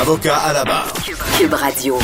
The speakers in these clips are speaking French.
Avocat à la barre. Cube Radio.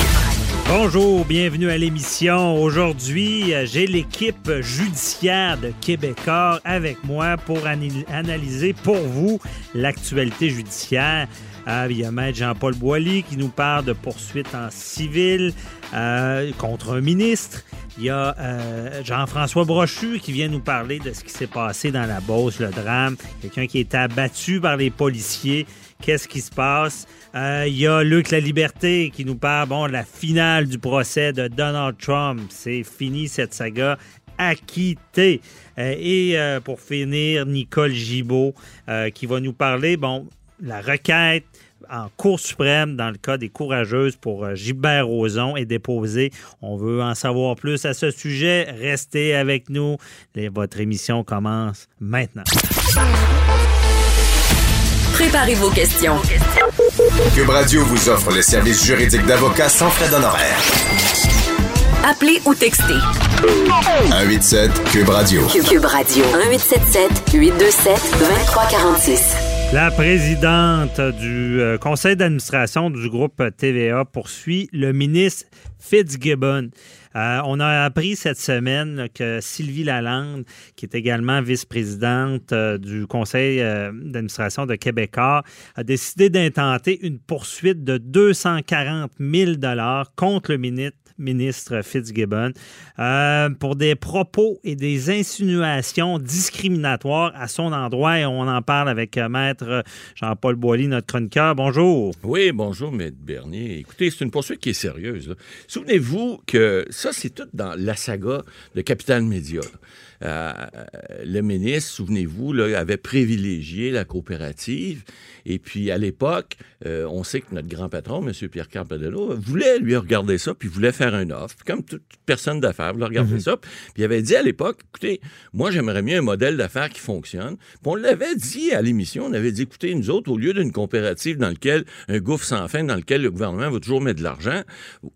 Bonjour, bienvenue à l'émission. Aujourd'hui, euh, j'ai l'équipe judiciaire de Québécois avec moi pour analyser pour vous l'actualité judiciaire. Euh, il y a Maître Jean-Paul Boilly qui nous parle de poursuites en civil euh, contre un ministre. Il y a euh, Jean-François Brochu qui vient nous parler de ce qui s'est passé dans la Beauce, le drame. Quelqu'un qui est abattu par les policiers. Qu'est-ce qui se passe? Euh, Il y a Luc La Liberté qui nous parle, bon, la finale du procès de Donald Trump. C'est fini cette saga. Acquitté. Euh, et euh, pour finir, Nicole Gibault euh, qui va nous parler, bon, la requête en Cour suprême dans le cas des courageuses pour euh, Gilbert Rozon est déposée. On veut en savoir plus à ce sujet. Restez avec nous. Votre émission commence maintenant. Préparez vos questions. Cube Radio vous offre les services juridiques d'avocat sans frais d'honoraires. Appelez ou textez. 187 Cube Radio. Cube, Cube Radio. 1877 827 2346. La présidente du euh, conseil d'administration du groupe TVA poursuit le ministre Fitzgibbon. Euh, on a appris cette semaine que Sylvie Lalande, qui est également vice-présidente euh, du conseil d'administration de Québécois, a décidé d'intenter une poursuite de 240 000 contre le ministre ministre Fitzgibbon euh, pour des propos et des insinuations discriminatoires à son endroit et on en parle avec euh, maître Jean-Paul Boilly, notre chroniqueur. Bonjour. Oui, bonjour, Maître Bernier. Écoutez, c'est une poursuite qui est sérieuse. Souvenez-vous que ça, c'est tout dans la saga de Capital Média. Euh, le ministre, souvenez-vous, avait privilégié la coopérative. Et puis, à l'époque, euh, on sait que notre grand patron, M. Pierre Carpello, voulait lui regarder ça, puis voulait faire un offre. Comme toute personne d'affaires voulait regarder ça. Puis il avait dit à l'époque, écoutez, moi, j'aimerais mieux un modèle d'affaires qui fonctionne. Puis on l'avait dit à l'émission, on avait dit, écoutez, nous autres, au lieu d'une coopérative dans lequel un gouffre sans fin, dans lequel le gouvernement va toujours mettre de l'argent,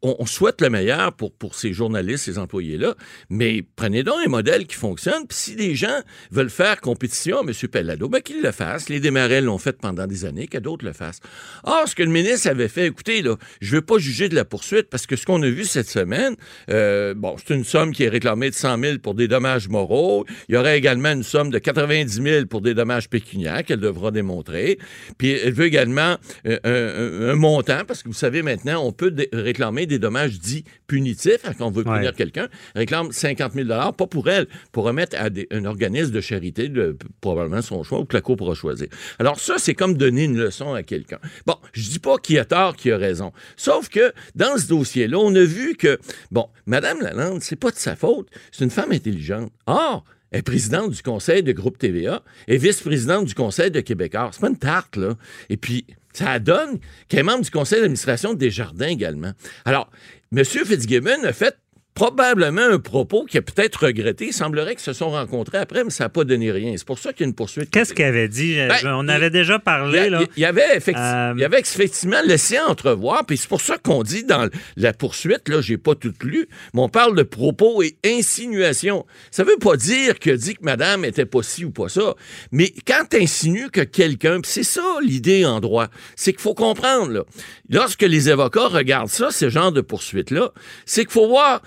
on, on souhaite le meilleur pour, pour ces journalistes, ces employés-là, mais prenez donc un modèle qui fonctionne. Puis si des gens veulent faire compétition à M. Pellado, ben qu'ils le fassent. Les démarrés l'ont fait pendant des années, que d'autres le fassent. Or, ce que le ministre avait fait, écoutez, là, je veux pas juger de la poursuite parce que ce qu'on a vu cette semaine, euh, bon, c'est une somme qui est réclamée de 100 000 pour des dommages moraux. Il y aurait également une somme de 90 000 pour des dommages pécuniaires qu'elle devra démontrer. Puis elle veut également euh, un, montant parce que vous savez maintenant, on peut réclamer des dommages dits punitifs hein, quand on veut punir Ouais. quelqu'un. Réclame 50 000 pas pour elle, pour remettre à des- un organisme de charité, probablement son choix ou que la Cour pourra choisir. Alors ça, c'est comme donner une leçon à quelqu'un. Bon, je dis pas qui a tort, qui a raison. Sauf que dans ce dossier-là, on a vu que, bon, Madame Lalande, c'est pas de sa faute. C'est une femme intelligente. Or, elle est présidente du conseil de groupe TVA et vice-présidente du conseil de Québécois. C'est pas une tarte, là. Et puis, ça donne qu'elle est membre du conseil d'administration de Desjardins également. Alors, M. Fitzgibbon a fait probablement un propos qui a peut-être regretté. Il semblerait qu'ils se sont rencontrés après, mais ça n'a pas donné rien. C'est pour ça qu'il y a une poursuite. Qu'est-ce qu'elle avait dit? Ben, on avait déjà Il parlé, il y avait effectivement, Euh, y avait effectivement laissé entrevoir, puis c'est pour ça qu'on dit dans la poursuite, là, j'ai pas tout lu, mais on parle de propos et insinuations. Ça veut pas dire que dit que madame était pas ci ou pas ça, mais quand tu insinues que quelqu'un, puis c'est ça l'idée en droit, c'est qu'il faut comprendre, là, lorsque les avocats regardent ça, ce genre de poursuite-là, c'est qu'il faut voir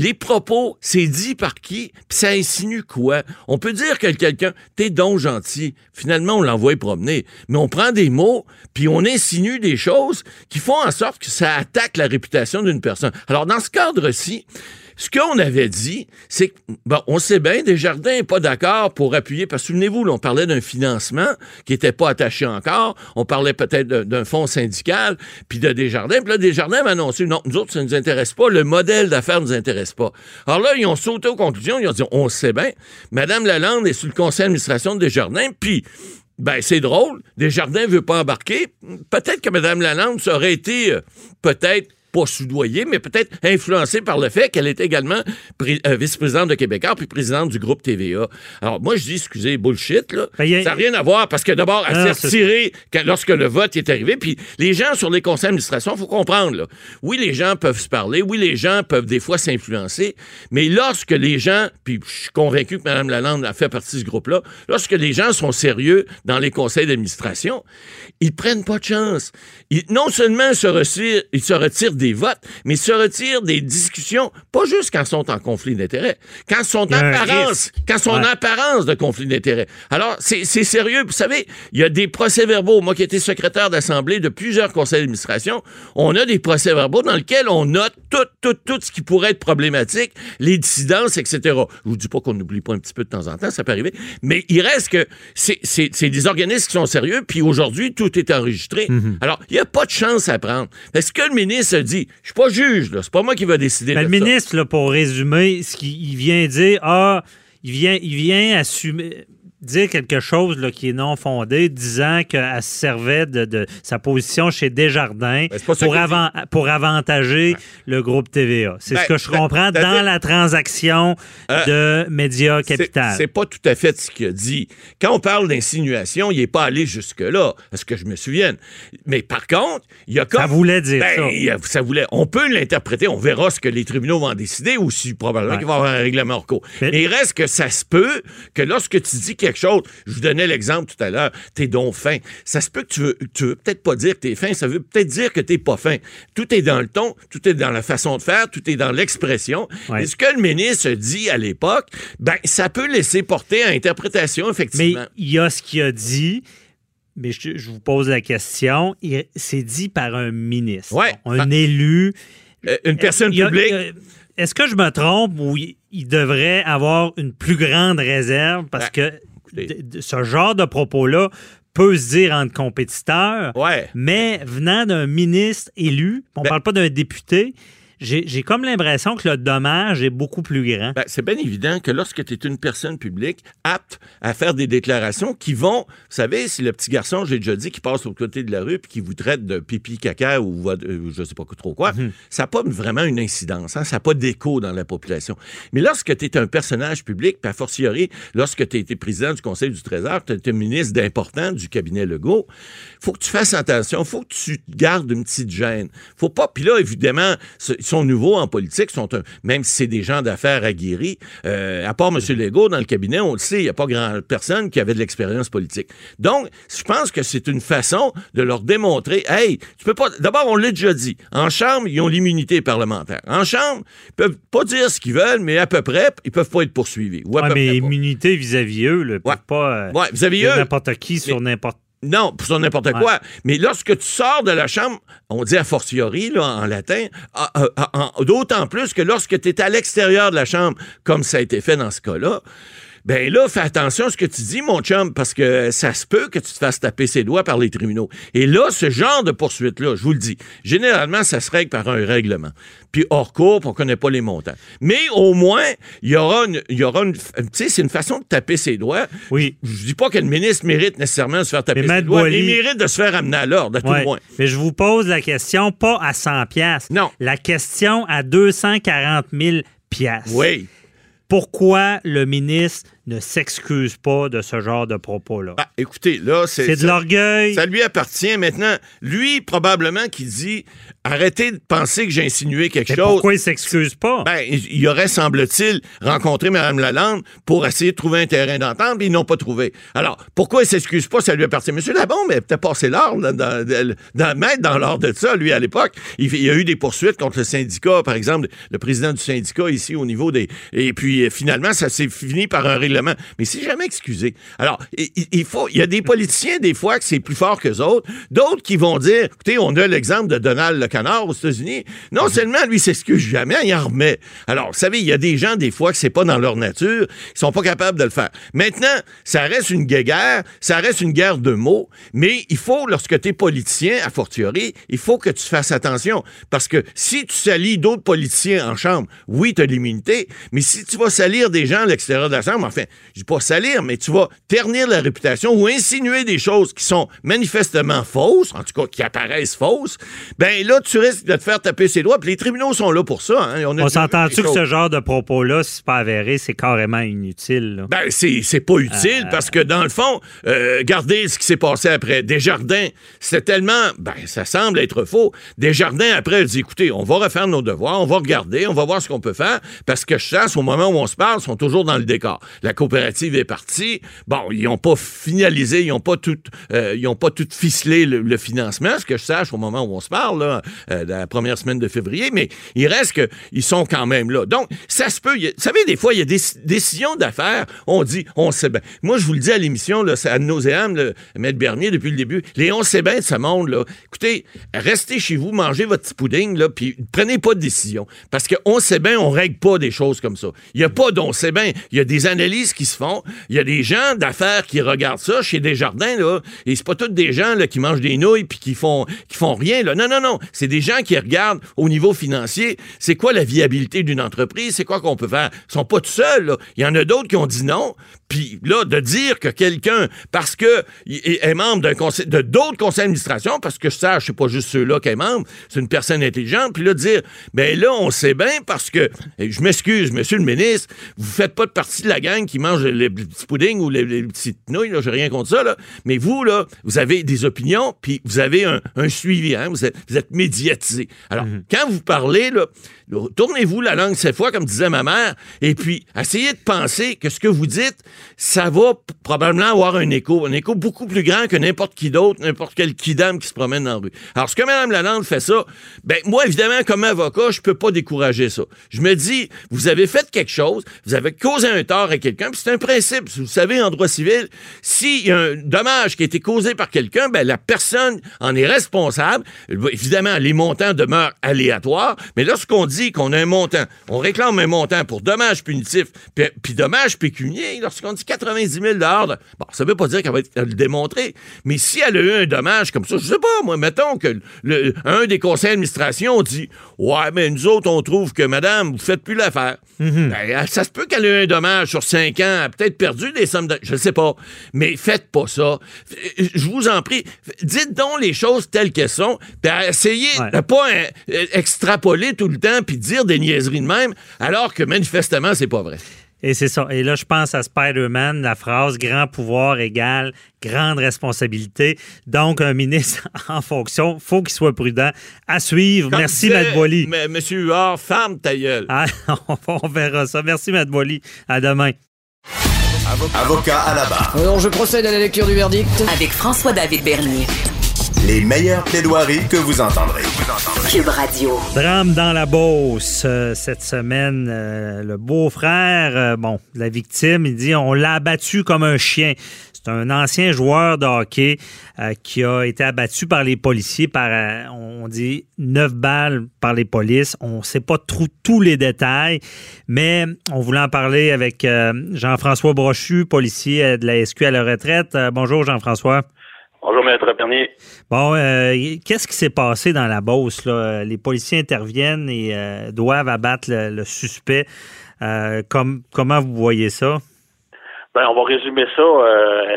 les propos, c'est dit par qui, puis ça insinue quoi? On peut dire que quelqu'un, t'es donc gentil. Finalement, on l'envoie promener. Mais on prend des mots, puis on insinue des choses qui font en sorte que ça attaque la réputation d'une personne. Alors, dans ce cadre-ci, ce qu'on avait dit, c'est que, on sait bien, Desjardins n'est pas d'accord pour appuyer, parce que souvenez-vous, on parlait d'un financement qui n'était pas attaché encore, on parlait peut-être d'un- d'un fonds syndical, puis de Desjardins, puis là, Desjardins m'a annoncé, non, nous autres, ça ne nous intéresse pas, le modèle d'affaires ne nous intéresse pas. Alors là, ils ont sauté aux conclusions, ils ont dit, on sait bien, Madame Lalande est sous le conseil d'administration de Desjardins, puis Ben, c'est drôle. Desjardins ne veut pas embarquer. Peut-être que Mme Lalande ça aurait été euh, peut-être pas soudoyée, mais peut-être influencée par le fait qu'elle est également euh, vice-présidente de Québécois puis présidente du groupe TVA. Alors, moi, je dis, excusez, bullshit, là. Ben, a- Ça n'a rien à voir parce que d'abord, elle s'est retirée quand- lorsque le vote est arrivé. Puis les gens sur les conseils d'administration, il faut comprendre, là. Oui, les gens peuvent se parler. Oui, les gens peuvent des fois s'influencer. Mais lorsque les gens, puis je suis convaincu que Mme Lalande a fait partie de ce groupe-là, lorsque les gens sont sérieux dans les conseils d'administration, ils prennent pas de chance. Ils- non seulement se retirent, ils se retirent des votes, mais se retirent des discussions, pas juste quand ils sont en conflit d'intérêts, quand ils sont en apparence, quand sont en apparence de conflit d'intérêts. Alors, c'est sérieux. Vous savez, il y a des procès-verbaux. Moi qui étais secrétaire d'Assemblée de plusieurs conseils d'administration, on a des procès-verbaux dans lesquels on note tout, tout, tout ce qui pourrait être problématique, les dissidences, etc. Je vous dis pas qu'on n'oublie pas un petit peu de temps en temps, ça peut arriver, mais il reste que c'est- des organismes qui sont sérieux, puis aujourd'hui, tout est enregistré. Mhm. Alors, il n'y a pas de chance à prendre. Est-ce que le ministre dit, je suis pas juge, là, c'est pas moi qui va décider Ben, de le ça. ministre, là, pour résumer, ce qu'il il vient dire, ah, il vient, il vient assumer dire quelque chose là, qui est non fondé, disant qu'elle se servait de, de sa position chez Desjardins Ben, pour, qu'il avantager le groupe TVA. C'est Ben, ce que je comprends dans la transaction Euh, de Média Capital. C'est pas tout à fait ce qu'il a dit. Quand on parle d'insinuation, il n'est pas allé jusque-là, à ce que je me souvienne. Mais par contre, il y a comme. Ça voulait dire Ben, ça. a- ça voulait. On peut l'interpréter, on verra ce que les tribunaux vont décider ou si probablement qu'il va y avoir un règlement en cours. Mais- il reste que ça se peut que lorsque tu dis quelque chose, je vous donnais l'exemple tout à l'heure, t'es donc fin. Ça se peut que tu veux, tu veux peut-être pas dire que t'es fin, ça veut peut-être dire que t'es pas fin. Tout est dans le ton, tout est dans la façon de faire, tout est dans l'expression. Ouais. Et ce que le ministre dit à l'époque, ben, ça peut laisser porter à interprétation, Mais effectivement. il y a ce qu'il a dit. Mais je, je vous pose la question. C'est dit par un ministre, Ouais. un élu. Euh, une personne a- publique. Est-ce que je me trompe ou il, il devrait avoir une plus grande réserve parce Ben, que écoutez. ce genre de propos-là peut se dire entre compétiteurs, Ouais. mais venant d'un ministre élu, on Ben- parle pas d'un député, j'ai comme l'impression que le dommage est beaucoup plus grand. Ben, c'est bien évident que lorsque tu es une personne publique apte à faire des déclarations qui vont, vous savez, si le petit garçon, j'ai déjà dit, qui passe au côté de la rue puis qui vous traite de pipi caca ou euh, je sais pas trop quoi, Mhm. ça n'a pas vraiment une incidence, hein, ça n'a pas d'écho dans la population. Mais lorsque tu es un personnage public, puis a fortiori, lorsque tu as été président du Conseil du Trésor, tu été ministre d'important du cabinet Legault, faut que tu fasses attention, faut que tu gardes une petite gêne. Faut pas, puis là, évidemment, sont nouveaux en politique, sont un- même si c'est des gens d'affaires aguerris, euh, à part M. Legault, dans le cabinet, on le sait, il n'y a pas grand personne qui avait de l'expérience politique. Donc, je pense que c'est une façon de leur démontrer, hey, tu peux pas, d'abord, on l'a déjà dit, en Chambre, ils ont l'immunité parlementaire. En Chambre, ils peuvent pas dire ce qu'ils veulent, mais à peu près, ils peuvent pas être poursuivis. Ou à Ouais, peu mais près immunité vis-à-vis eux, là, Ouais. pas euh, Ouais, vous avez dire eu. n'importe qui sur n'importe Non, pour n'importe Ouais. quoi. Mais lorsque tu sors de la chambre, on dit a fortiori là, en latin, ah, ah, ah, d'autant plus que lorsque tu es à l'extérieur de la chambre, comme ça a été fait dans ce cas-là, ben là, fais attention à ce que tu dis, mon chum, parce que ça se peut que tu te fasses taper ses doigts par les tribunaux. Et là, ce genre de poursuite-là, je vous le dis, généralement, ça se règle par un règlement. Puis hors cours, on connaît pas les montants. Mais au moins, il y aura une, il y aura une, tu sais, c'est une façon de taper ses doigts. Oui. Je dis pas que le ministre mérite nécessairement de se faire taper Mais ses doigts, mais il mérite de se faire amener à l'ordre, à tout le moins. Mais je vous pose la question pas à 100 pièces. Non. La question à 240 000 pièces. Oui. Pourquoi le ministre ne s'excuse pas de ce genre de propos-là? Ah, écoutez, là, c'est. C'est de l'orgueil. Ça lui appartient maintenant. Lui, probablement, qui dit arrêtez de penser que j'ai insinué quelque Mais chose. pourquoi il s'excuse pas? Ben, il aurait, semble-t-il, rencontré Mme Lalande pour essayer de trouver un terrain d'entente, mais ils n'ont pas trouvé. Alors, pourquoi il s'excuse pas? Ça lui appartient. Monsieur Labombe, mais peut-être passé l'or, dans, dans, dans, mettre dans l'ordre de ça, lui, à l'époque. Il, il y a eu des poursuites contre le syndicat, par exemple, le président du syndicat ici au niveau des... Et puis, euh, finalement, ça s'est fini par un règlement. Mais c'est jamais excusé. Alors, il, faut... Il y a des politiciens, des fois, que c'est plus fort que autres. D'autres qui vont dire, écoutez, on a l'exemple de Donald le Canard aux États-Unis. Non seulement lui s'excuse jamais, il en remet. Alors, vous savez, il y a des gens, des fois, que c'est pas dans leur nature, ils sont pas capables de le faire. Maintenant, ça reste une guéguerre, ça reste une guerre de mots, mais il faut, lorsque tu es politicien, à fortiori, il faut que tu fasses attention. Parce que si tu salis d'autres politiciens en chambre, oui, tu as l'immunité, mais si tu vas salir des gens à l'extérieur de la chambre, enfin, enfin, je dis pas salir, mais tu vas ternir la réputation ou insinuer des choses qui sont manifestement fausses, en tout cas qui apparaissent fausses, ben là, tu risques de te faire taper ses doigts. Puis les tribunaux sont là pour ça. Hein. On, s'entend-tu que ce genre de propos-là, si c'est pas avéré, c'est carrément inutile? Ben, c'est pas utile euh, parce que dans le fond, euh, regardez ce qui s'est passé après. Desjardins, c'était tellement, ben, ça semble être faux. Desjardins, après, dit, écoutez, on va refaire nos devoirs, on va regarder, on va voir ce qu'on peut faire parce que je sens, au moment où on se parle, sont toujours dans le décor. La coopérative est partie. Bon, ils n'ont pas finalisé, ils n'ont pas tout, euh, ils ont pas tout ficelé le, financement, ce que je sache au moment où on se parle, là, la première semaine de février, mais il reste qu'ils sont quand même là. Donc, ça se peut. vous savez, des fois, il y a des décisions d'affaires. On dit, on sait bien. Moi, je vous le dis à l'émission, c'est à nauséam, le Maître Bernier, depuis le début. Les on sait bien de ce monde, là. Écoutez, restez chez vous, mangez votre petit pudding, là, puis prenez pas de décision. Parce qu'on sait bien, on règle pas des choses comme ça. Il n'y a pas d'on sait bien. Il y a des analyses qui se font. Il y a des gens d'affaires qui regardent ça chez Desjardins, là. Et c'est pas tous des gens, là, qui mangent des nouilles puis qui font, qui font rien, là. Non, non, non. C'est des gens qui regardent au niveau financier. C'est quoi la viabilité d'une entreprise? C'est quoi qu'on peut faire? Ils sont pas tout seuls. Il y en a d'autres qui ont dit non. Puis là, de dire que quelqu'un, parce que est membre de d'autres conseils d'administration, parce que je sache, c'est pas juste ceux-là qui est membre, c'est une personne intelligente, puis là, dire, ben là, on sait bien parce que, je m'excuse, monsieur le ministre, vous faites pas de partie de la gang qui mange les petits puddings ou les, petites nouilles, j'ai rien contre ça, là, mais vous, là, vous avez des opinions, puis vous avez un, suivi, hein, vous êtes, vous êtes médiatisé. Alors, mhm. quand vous parlez, là, tournez-vous la langue cette fois, comme disait ma mère, et puis essayez de penser que ce que vous dites, ça va probablement avoir un écho, un écho beaucoup plus grand que n'importe qui d'autre, n'importe quel kidam qui se promène dans la rue. Alors, ce que Mme Lalande fait ça, ben moi, évidemment, comme avocat, je peux pas décourager ça. Je me dis, vous avez fait quelque chose, vous avez causé un tort à quelqu'un, puis c'est un principe. Vous savez, en droit civil, s'il y a un dommage qui a été causé par quelqu'un, ben la personne en est responsable. Évidemment, les montants demeurent aléatoires, mais lorsqu'on dit qu'on a un montant, on réclame un montant pour dommages punitifs puis dommages pécuniers, lorsqu'on dit 90 000 bon, ça veut pas dire qu'elle va le démontrer, mais si elle a eu un dommage comme ça, je sais pas, moi, mettons que le, un des conseils d'administration dit Ouais, mais nous autres, on trouve que madame, vous faites plus l'affaire. Mhm. Ben, ça se peut qu'elle ait eu un dommage sur ans, a peut-être perdu des sommes de. Je ne sais pas. Mais faites pas ça. Je vous en prie, dites donc les choses telles qu'elles sont, puis essayez de pas euh, extrapoler tout le temps puis dire des niaiseries de même, alors que manifestement, c'est pas vrai. Et c'est ça. Et là, je pense à Spider-Man, la phrase grand pouvoir égale grande responsabilité. Donc, un ministre en fonction, faut qu'il soit prudent. À suivre. Merci, Matt Boily. Monsieur Huard, ferme ta gueule. Ah, on verra ça. Merci, Matt Boily. À demain. Avocat à la barre. Alors, je procède à la lecture du verdict. Avec François-David Bernier. Les meilleures plaidoiries que vous entendrez. Cube Radio. Drame dans la Beauce. Euh, cette semaine, euh, le beau-frère, euh, bon, la victime, il dit on l'a abattu comme un chien. C'est un ancien joueur de hockey qui a été abattu par les policiers par, on dit, neuf balles par les polices. On ne sait pas trop tous les détails, mais on voulait en parler avec Jean-François Brochu, policier de la SQ à la retraite. bonjour Jean-François. Bonjour, Maître Bernier. Bon, euh, qu'est-ce qui s'est passé dans la Beauce? Là? Les policiers interviennent et euh, doivent abattre le, suspect. Euh, comme, comment vous voyez ça? Ben, on va résumer ça,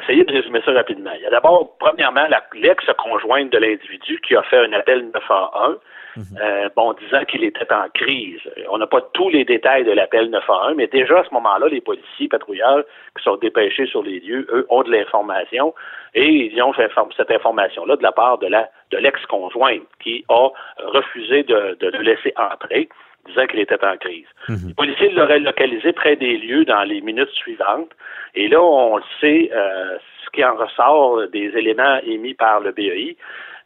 essayer de résumer ça rapidement. Il y a d'abord, premièrement, l'ex-conjointe de l'individu qui a fait un appel 911 Mhm. Euh, bon, disant qu'il était en crise. On n'a pas tous les détails de l'appel 911, mais déjà à ce moment-là, les policiers patrouilleurs qui sont dépêchés sur les lieux, eux, ont de l'information et ils ont fait cette information-là de la part de la de l'ex-conjointe qui a refusé de, de le laisser entrer disant qu'il était en crise. Mhm. Les policiers l'auraient localisé près des lieux dans les minutes suivantes. Et là, on le sait, euh, ce qui en ressort des éléments émis par le BEI,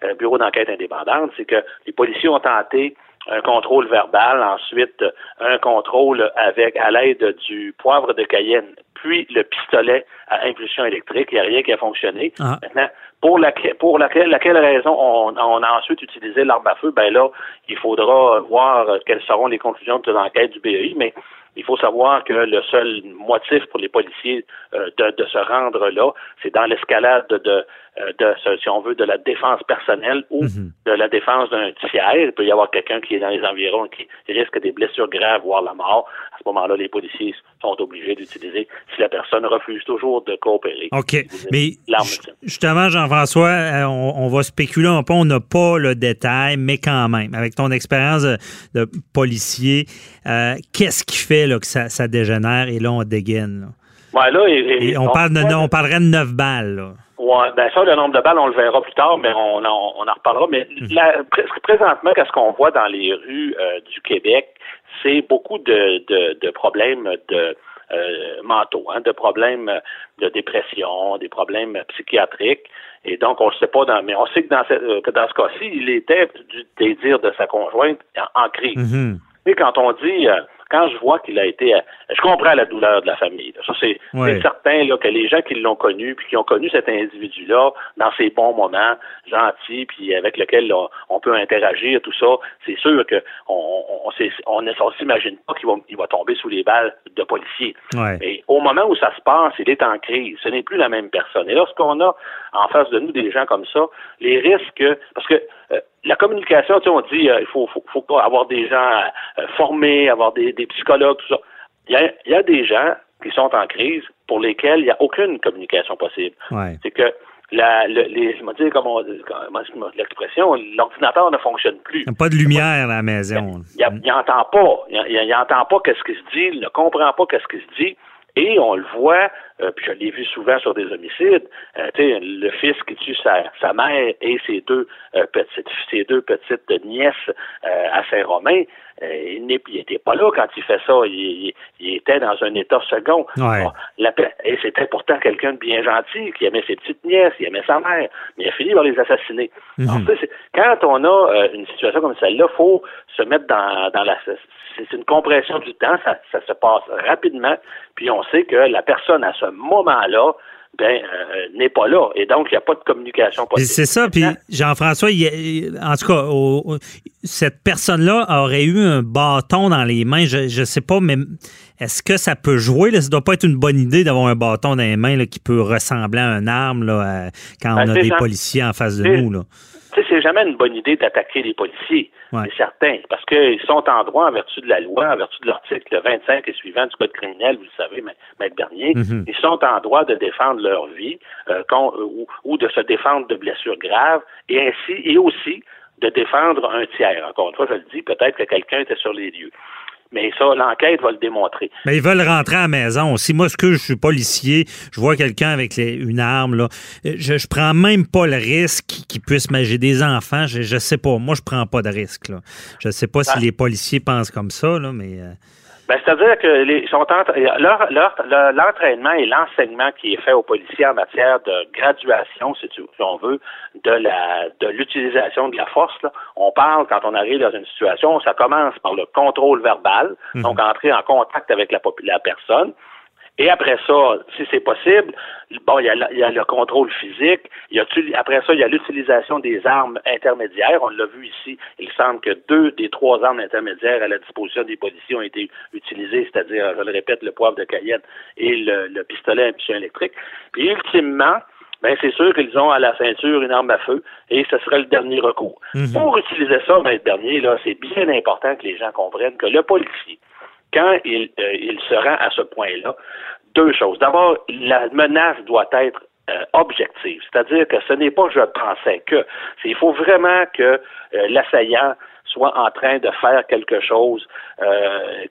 euh, bureau d'enquête indépendante, c'est que les policiers ont tenté un contrôle verbal, ensuite un contrôle avec à l'aide du poivre de Cayenne, puis le pistolet à impulsion électrique. Il n'y a rien qui a fonctionné. Ah. Maintenant, pour laquelle, pour laquelle, laquelle raison on, on, a ensuite utilisé l'arme à feu, ben là, il faudra voir quelles seront les conclusions de l'enquête du BEI, mais il faut savoir que le seul motif pour les policiers euh, de, de, se rendre là, c'est dans l'escalade de, euh, de, si on veut, de la défense personnelle ou mhm. de la défense d'un tiers. Il peut y avoir quelqu'un qui est dans les environs qui risque des blessures graves, voire la mort. À ce moment-là, les policiers sont obligés d'utiliser si la personne refuse toujours de coopérer. OK. Mais justement, Jean-François, euh, on, va spéculer un peu, on n'a pas le détail, mais quand même, avec ton expérience de, policier, euh, qu'est-ce qui fait là, que ça, dégénère et là, on dégaine? et, on, parle on parlerait de neuf balles. Ouais, ben ça, le nombre de balles, on le verra plus tard, mais on, en reparlera. Mais mhm. présentement, qu'est-ce qu'on voit dans les rues euh, du Québec, c'est beaucoup de, de, problèmes de euh, mentaux, hein, de problèmes de dépression, des problèmes psychiatriques. Et donc, on ne sait pas, dans, mais on sait que dans ce, euh, que dans ce cas-ci, il était du désir de sa conjointe en, crise. Mhm. Mais quand on dit quand je vois qu'il a été, euh, je comprends la douleur de la famille. Ça, c'est certain là, que les gens qui l'ont connu, puis qui ont connu cet individu-là dans ses bons moments, gentil, puis avec lequel on peut interagir, tout ça, c'est sûr que on, on, on, s'imagine pas qu'il va, il va tomber sous les balles de policiers. Mais au moment où ça se passe, il est en crise. Ce n'est plus la même personne. Et lorsqu'on a en face de nous des gens comme ça, les risques, parce que euh, la communication, tu sais, on dit euh, il faut, faut, faut, avoir des gens euh, formés, avoir des, des, psychologues, tout ça. Il y, a, il y a des gens qui sont en crise pour lesquels il n'y a aucune communication possible. C'est que la, le, les, je dire comment, l'expression, l'ordinateur ne fonctionne plus. Il n'y a pas de lumière à la maison. Il n'entend pas. Il n'entend pas qu'est-ce qui se dit, il ne comprend pas qu'est-ce qui se dit. Et on le voit, euh, puis je l'ai vu souvent sur des homicides, euh, le fils qui tue sa, sa mère et ses deux euh, petites ses deux petites nièces à Saint-Romain, il n'était pas là quand il fait ça. Il, était dans un état second. et c'était pourtant quelqu'un de bien gentil, qui aimait ses petites nièces, qui aimait sa mère, mais il a fini par les assassiner. Mhm. quand on a une situation comme celle-là, il faut se mettre dans, dans la c'est une compression du temps, ça, ça, se passe rapidement, puis on sait que la personne à ce moment-là ben, euh, n'est pas là. Et donc, il n'y a pas de communication possible. C'est ça. Puis, Jean-François, en tout cas, cette personne-là aurait eu un bâton dans les mains. Je ne sais pas, mais est-ce que ça peut jouer? Là? Ça ne doit pas être une bonne idée d'avoir un bâton dans les mains qui peut ressembler à une arme là, quand ben, on a des policiers en face de nous. Là c'est jamais une bonne idée d'attaquer les policiers, c'est certain, parce qu'ils sont en droit en vertu de la loi, en vertu de l'article 25 et suivant du Code criminel, vous le savez, Maître Bernier, mm-hmm. ils sont en droit de défendre leur vie euh, ou, ou, de se défendre de blessures graves, et ainsi, et aussi de défendre un tiers. Encore une fois, je le dis, peut-être que quelqu'un était sur les lieux. Mais ça, l'enquête va le démontrer. Mais ils veulent rentrer à la maison. Si moi, ce que je suis policier, je vois quelqu'un avec une arme, là, je, je prends même pas le risque qu'il puisse manger des enfants. Je, je sais pas. Moi, je prends pas de risque. Là. Je sais pas si ah. les policiers pensent comme ça, là, mais. Euh, ben, c'est-à-dire que les, sont leur, leur, l'entraînement et l'enseignement qui est fait aux policiers en matière de graduation, si, tu, si on veut, de la de l'utilisation de la force. Là. On parle quand on arrive dans une situation, ça commence par le contrôle verbal, mhm. donc entrer en contact avec la, la personne. Et après ça, si c'est possible, bon, il y, a, il y a le contrôle physique. Il y a, après ça, il y a l'utilisation des armes intermédiaires. On l'a vu ici. Il semble que deux des trois armes intermédiaires à la disposition des policiers ont été utilisées, c'est-à-dire, je le répète, le poivre de Cayenne et le, pistolet à impulsion électrique. Puis, ultimement, ben c'est sûr qu'ils ont à la ceinture une arme à feu et ce serait le dernier recours. Mhm. Pour utiliser ça, ben, le dernier, là, c'est bien important que les gens comprennent que le policier, quand il, euh, il se rend à ce point-là, deux choses. D'abord, la menace doit être euh, objective, c'est-à-dire que ce n'est pas je pensais que. Il faut vraiment que euh, l'assaillant soit en train de faire quelque chose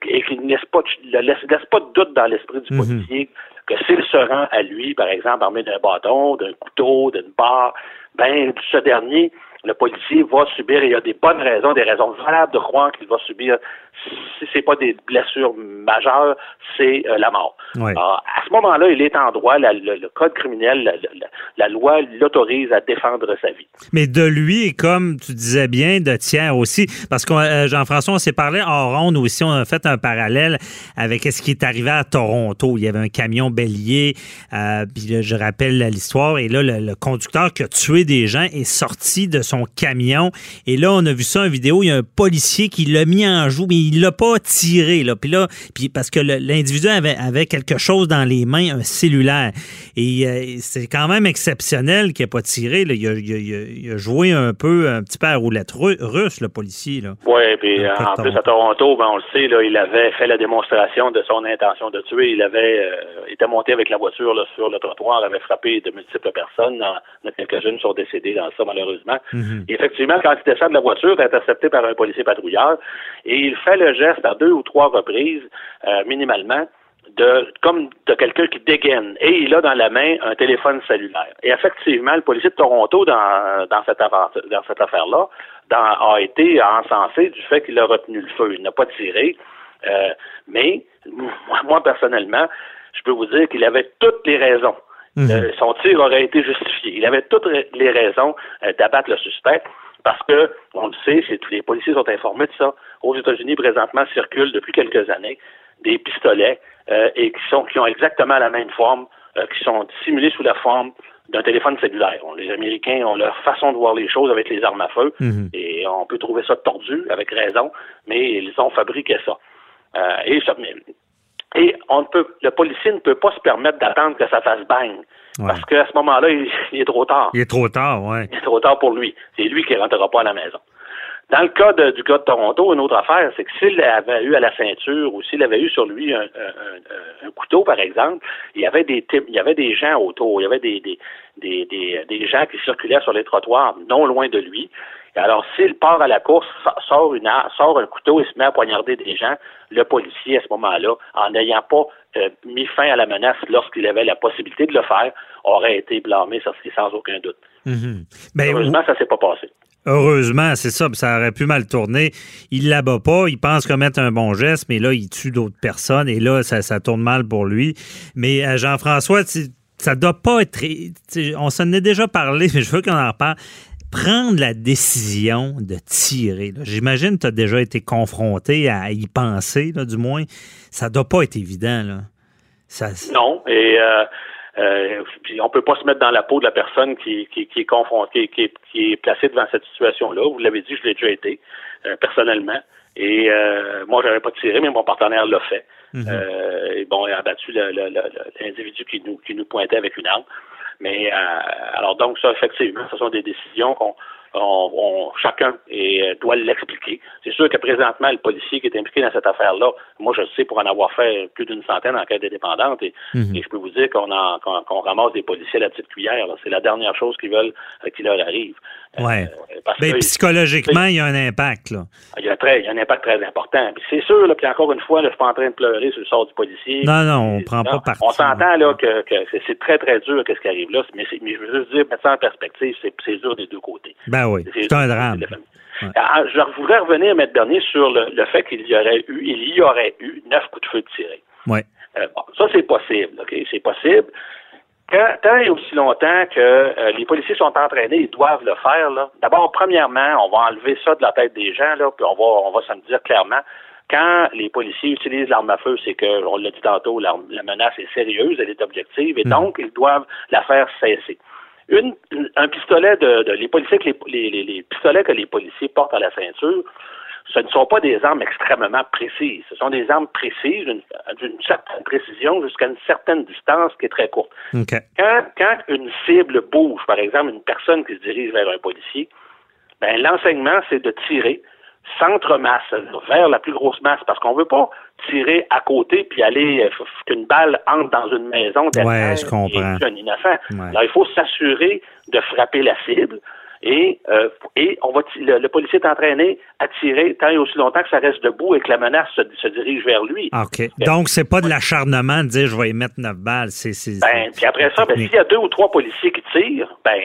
et qu'il ne laisse pas, laisse, pas de doute dans l'esprit du mhm. policier que s'il se rend à lui, par exemple, armé d'un bâton, d'un couteau, d'une barre, ben ce dernier le policier va subir, et il y a des bonnes raisons, des raisons valables de croire qu'il va subir, si c'est pas des blessures majeures, c'est euh, la mort. à ce moment-là, il est en droit, le, code criminel, la, loi l'autorise à défendre sa vie. Mais de lui, et comme tu disais bien, de tiers aussi, parce que euh, Jean-François, on s'est parlé en ronde aussi, on a fait un parallèle avec ce qui est arrivé à Toronto. Il y avait un camion bélier, euh, puis je rappelle l'histoire, et là, le, le conducteur qui a tué des gens est sorti de son son camion. Et là, on a vu ça en vidéo. Il y a un policier qui l'a mis en joue, mais il l'a pas tiré. Là. Puis là, puis parce que l'individu avait, avait quelque chose dans les mains, un cellulaire. Et euh, c'est quand même exceptionnel qu'il n'ait pas tiré. Là. Il, a, il, a, joué un peu, un petit peu à roulette russe, le policier. Oui, puis euh, en plus à Toronto, ben, on le sait, là, il avait fait la démonstration de son intention de tuer. Il avait euh, été monté avec la voiture là, sur le trottoir, avait frappé de multiples personnes. Quelques-unes sont décédées dans ça, malheureusement. Mhm. Et effectivement, quand il descend de la voiture, il est intercepté par un policier patrouilleur et il fait le geste à deux ou trois reprises, minimalement, de comme de quelqu'un qui dégaine et il a dans la main un téléphone cellulaire. Et effectivement, le policier de Toronto dans, dans cette dans cette affaire-là a été encensé du fait qu'il a retenu le feu. Il n'a pas tiré. Euh, mais moi, personnellement, je peux vous dire qu'il avait toutes les raisons. Mhm. Euh, son tir aurait été justifié. Il avait toutes les raisons euh, d'abattre le suspect parce que, on le sait, les policiers sont informés de ça. Aux États-Unis, présentement, circulent depuis quelques années des pistolets euh, et qui sont qui ont exactement la même forme, euh, qui sont dissimulés sous la forme d'un téléphone cellulaire. les Américains ont leur façon de voir les choses avec les armes à feu mhm. et on peut trouver ça tordu avec raison, mais ils ont fabriqué ça. Euh, et, et on peut, le policier ne peut pas se permettre d'attendre que ça fasse bang. Parce qu'à ce moment-là, il, il, est trop tard. Il est trop tard, oui. Il est trop tard pour lui. C'est lui qui ne rentrera pas à la maison. Dans le cas du gars de Toronto, une autre affaire, c'est que s'il avait eu à la ceinture ou s'il avait eu sur lui un, couteau, par exemple, il y avait des il y avait des gens autour, il y avait des, des, des, des, gens qui circulaient sur les trottoirs non loin de lui. Alors, s'il part à la course, sort une sort un couteau et se met à poignarder des gens, le policier, à ce moment-là, en n'ayant pas euh, mis fin à la menace lorsqu'il avait la possibilité de le faire, aurait été blâmé, ça c'est sans aucun doute. Mm-hmm. Ben, Heureusement, ça s'est pas passé. Heureusement, c'est ça, ça aurait pu mal tourner. Il l'abat pas, il pense commettre un bon geste, mais là, il tue d'autres personnes et là, ça, tourne mal pour lui. Mais euh, Jean-François, ça doit pas être. On s'en est déjà parlé, mais je veux qu'on en reparle. Prendre la décision de tirer. J'imagine que tu as déjà été confronté à y penser, du moins. Ça doit pas être évident. Là. Non, et euh, euh, puis on peut pas se mettre dans la peau de la personne qui, qui, qui est confrontée, qui est, qui est placée devant cette situation-là. Vous l'avez dit, je l'ai déjà été euh, personnellement. Et euh, moi, j'avais pas tiré, mais mon partenaire l'a fait. Mhm. Euh, et bon, il a abattu l'individu qui nous, qui nous pointait avec une arme. Mais alors donc ça, effectivement, ce sont des décisions qu'on on, chacun et, doit l'expliquer. C'est sûr que présentement, le policier qui est impliqué dans cette affaire-là, moi je sais pour en avoir fait plus d'une centaine d'enquêtes indépendantes et, mhm. et, je peux vous dire qu'on ramasse des policiers à la petite cuillère. C'est la dernière chose qu'ils veulent euh, qu'il leur arrive. Ouais. Euh, Mais psychologiquement, il y a un impact. Là. Il, y a très, il y a un impact très important. C'est sûr, là, puis encore une fois, là, je suis pas en train de pleurer sur le sort du policier. Non, non, on ne prend pas parti. On s'entend là que, que c'est très, très dur qu'est-ce qui arrive là. Mais, mais, je veux juste dire, mettre ça en perspective, c'est dur des deux côtés. Ben oui, c'est un drame. Ah, je voudrais revenir, M. Bernier, sur le, fait qu'il y aurait eu, il y aurait eu neuf coups de feu tirés. Oui. Euh, bon, ça, c'est possible, OK? C'est possible. Quand, tant et aussi longtemps que euh, les policiers sont entraînés, ils doivent le faire. Là. D'abord, premièrement, on va enlever ça de la tête des gens, là, puis on va, on va se dire clairement. Quand les policiers utilisent l'arme à feu, c'est que, on l'a dit tantôt, la, menace est sérieuse, elle est objective, et mm. donc ils doivent la faire cesser. Une, un pistolet de, de les policiers, les, les, les, pistolets que les policiers portent à la ceinture, ce ne sont pas des armes extrêmement précises. Ce sont des armes précises d'une certaine précision jusqu'à une certaine distance qui est très courte. Quand, quand une cible bouge, par exemple une personne qui se dirige vers un policier, ben, l'enseignement, c'est de tirer centre-masse, vers la plus grosse masse, parce qu'on ne veut pas tirer à côté puis aller euh, qu'une balle entre dans une maison derrière ouais, je comprends. un innocent. Alors, il faut s'assurer de frapper la cible. Et, euh, et on va le, policier est entraîné à tirer tant et aussi longtemps que ça reste debout et que la menace se, dirige vers lui. OK. Donc, c'est pas de l'acharnement de dire je vais y mettre neuf balles. C'est, ben, puis après ça, ben, s'il y a deux ou trois policiers qui tirent, ben,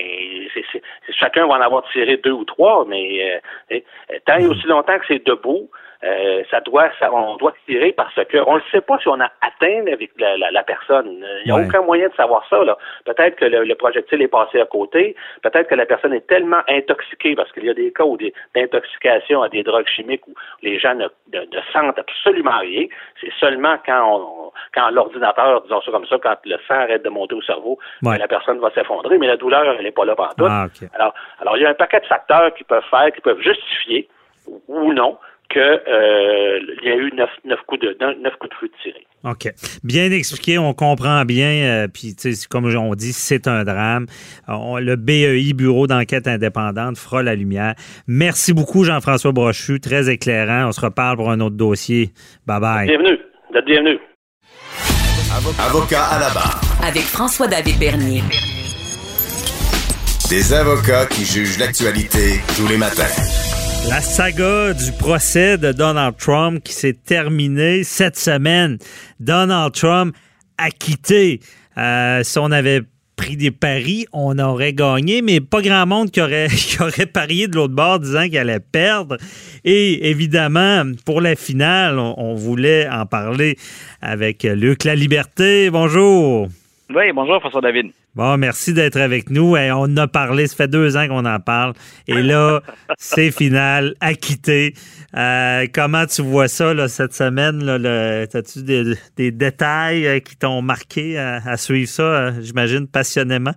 chacun va en avoir tiré deux ou trois, mais euh, tant et aussi longtemps que c'est debout, euh, ça doit, ça, on doit tirer parce que on ne sait pas si on a atteint avec la, la, la personne. Il n'y a Ouais. aucun moyen de savoir ça. Là. Peut-être que le, le projectile est passé à côté. Peut-être que la personne est tellement intoxiquée parce qu'il y a des cas où des- d'intoxication à des drogues chimiques où les gens ne, ne, ne sentent absolument rien. C'est seulement quand on, quand l'ordinateur, disons ça comme ça, quand le sang arrête de monter au cerveau, Ouais. la personne va s'effondrer, mais la douleur, elle n'est pas là pendant tout. Ah, OK. Alors, alors, il y a un paquet de facteurs qui peuvent faire, qui peuvent justifier ou non que euh, il y a eu neuf, neuf coups de neuf, coups de feu tirés. OK. Bien expliqué, on comprend bien. euh, Puis, tu sais, comme on dit, c'est un drame. Euh, on- le BEI, Bureau d'enquête indépendante, fera la lumière. Merci beaucoup, Jean-François Brochu. Très éclairant. On se reparle pour un autre dossier. Bye-bye. Bienvenue. Bienvenue. Avocat à la barre. Avec François-David Bernier. Des avocats qui jugent l'actualité tous les matins. La saga du procès de Donald Trump qui s'est terminée cette semaine. Donald Trump acquitté. Euh, si on avait pris des paris, on aurait gagné, mais pas grand monde qui aurait, qui aurait parié de l'autre bord disant qu'il allait perdre. Et évidemment, pour la finale, on, on voulait en parler avec Luc La Liberté. Bonjour. Oui, bonjour François David. Bon, merci d'être avec nous. Et on en a parlé, ça fait deux ans qu'on en parle. Et là, c'est final, acquitté. Euh, comment tu vois ça là, cette semaine? As-tu des, des détails euh, qui t'ont marqué à, à suivre ça, euh, j'imagine, passionnément?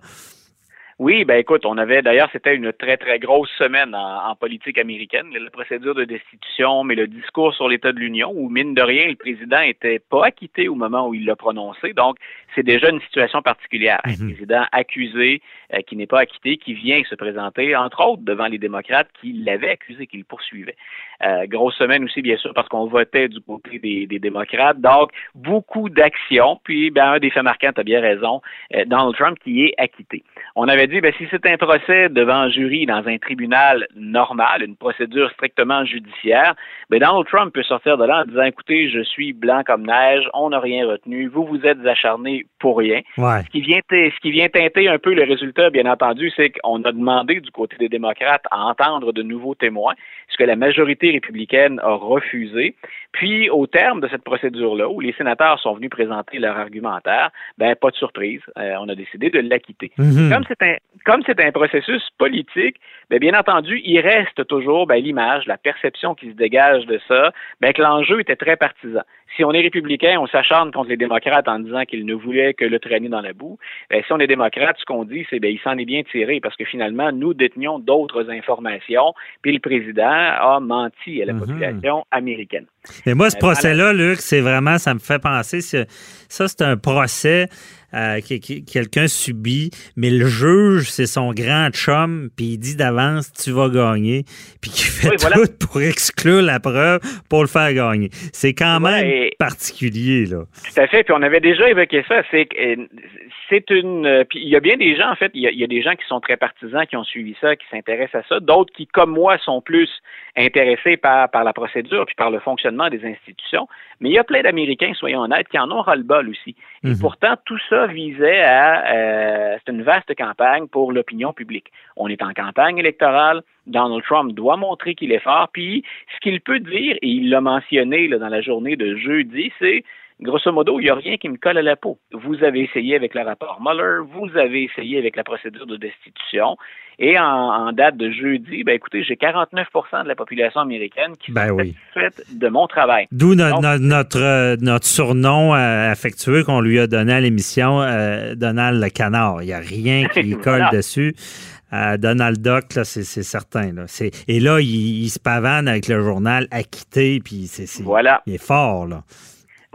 Oui, ben écoute, on avait d'ailleurs c'était une très très grosse semaine en, en politique américaine, la procédure de destitution, mais le discours sur l'état de l'Union où mine de rien le président était pas acquitté au moment où il l'a prononcé, donc c'est déjà une situation particulière. Un Mhm. président accusé euh, qui n'est pas acquitté, qui vient se présenter entre autres devant les démocrates qui l'avaient accusé, qui le poursuivaient. Euh, grosse semaine aussi bien sûr parce qu'on votait du côté des, des démocrates, donc beaucoup d'actions. Puis ben un des faits marquants, tu as bien raison, euh, Donald Trump qui est acquitté. On avait dit, ben, si c'est un procès devant un jury dans un tribunal normal, une procédure strictement judiciaire, ben, Donald Trump peut sortir de là en disant, écoutez, je suis blanc comme neige, on n'a rien retenu, vous vous êtes acharné pour rien. Ouais. Ce qui vient, ce qui vient teinter un peu le résultat, bien entendu, c'est qu'on a demandé du côté des démocrates à entendre de nouveaux témoins, ce que la majorité républicaine a refusé. Puis, au terme de cette procédure-là, où les sénateurs sont venus présenter leur argumentaire, ben pas de surprise, euh, on a décidé de l'acquitter. Mhm. Comme c'est un comme c'est un processus politique, ben, bien entendu, il reste toujours ben, l'image, la perception qui se dégage de ça, ben, que l'enjeu était très partisan. Si on est républicain, on s'acharne contre les démocrates en disant qu'ils ne voulaient que le traîner dans la boue. Ben, si on est démocrate, ce qu'on dit, c'est ben, il s'en est bien tiré parce que finalement, nous détenions d'autres informations, puis le président a menti à la Mhm. population américaine. Mais moi, ce Euh, procès-là, Luc, c'est vraiment, ça me fait penser, ça, c'est un procès euh, que, que quelqu'un subit, mais le juge, c'est son grand chum, puis il dit d'avance, tu vas gagner, puis qui fait Oui, voilà. tout pour exclure la preuve pour le faire gagner. C'est quand Ouais, même particulier, là. Tout à fait. Puis on avait déjà évoqué ça. C'est euh, c'est une. euh, Puis il y a bien des gens, en fait, il y, a, il y a des gens qui sont très partisans, qui ont suivi ça, qui s'intéressent à ça. D'autres qui, comme moi, sont plus intéressés par, par la procédure puis par le fonctionnement des institutions. Mais il y a plein d'Américains, soyons honnêtes, qui en ont ras-le-bol aussi. Et Mhm. pourtant, tout ça visait à. euh, c'est une vaste campagne pour l'opinion publique. On est en campagne électorale. Donald Trump doit montrer qu'il est fort. Puis, ce qu'il peut dire, et il l'a mentionné là, dans la journée de jeudi, c'est grosso modo, il n'y a rien qui me colle à la peau. Vous avez essayé avec le rapport Mueller, vous avez essayé avec la procédure de destitution, et en, en date de jeudi, ben écoutez, j'ai 49% de la population américaine qui Ben oui. satisfaite de mon travail. D'où no- Donc- no- notre, euh, notre surnom euh, affectueux qu'on lui a donné à l'émission, euh, Donald le canard. Il n'y a rien qui colle Voilà. dessus. Donald Duck, c'est certain. Là. Et là, il, il se pavane avec le journal acquitté, puis c'est c'est- Voilà. il est fort. Là.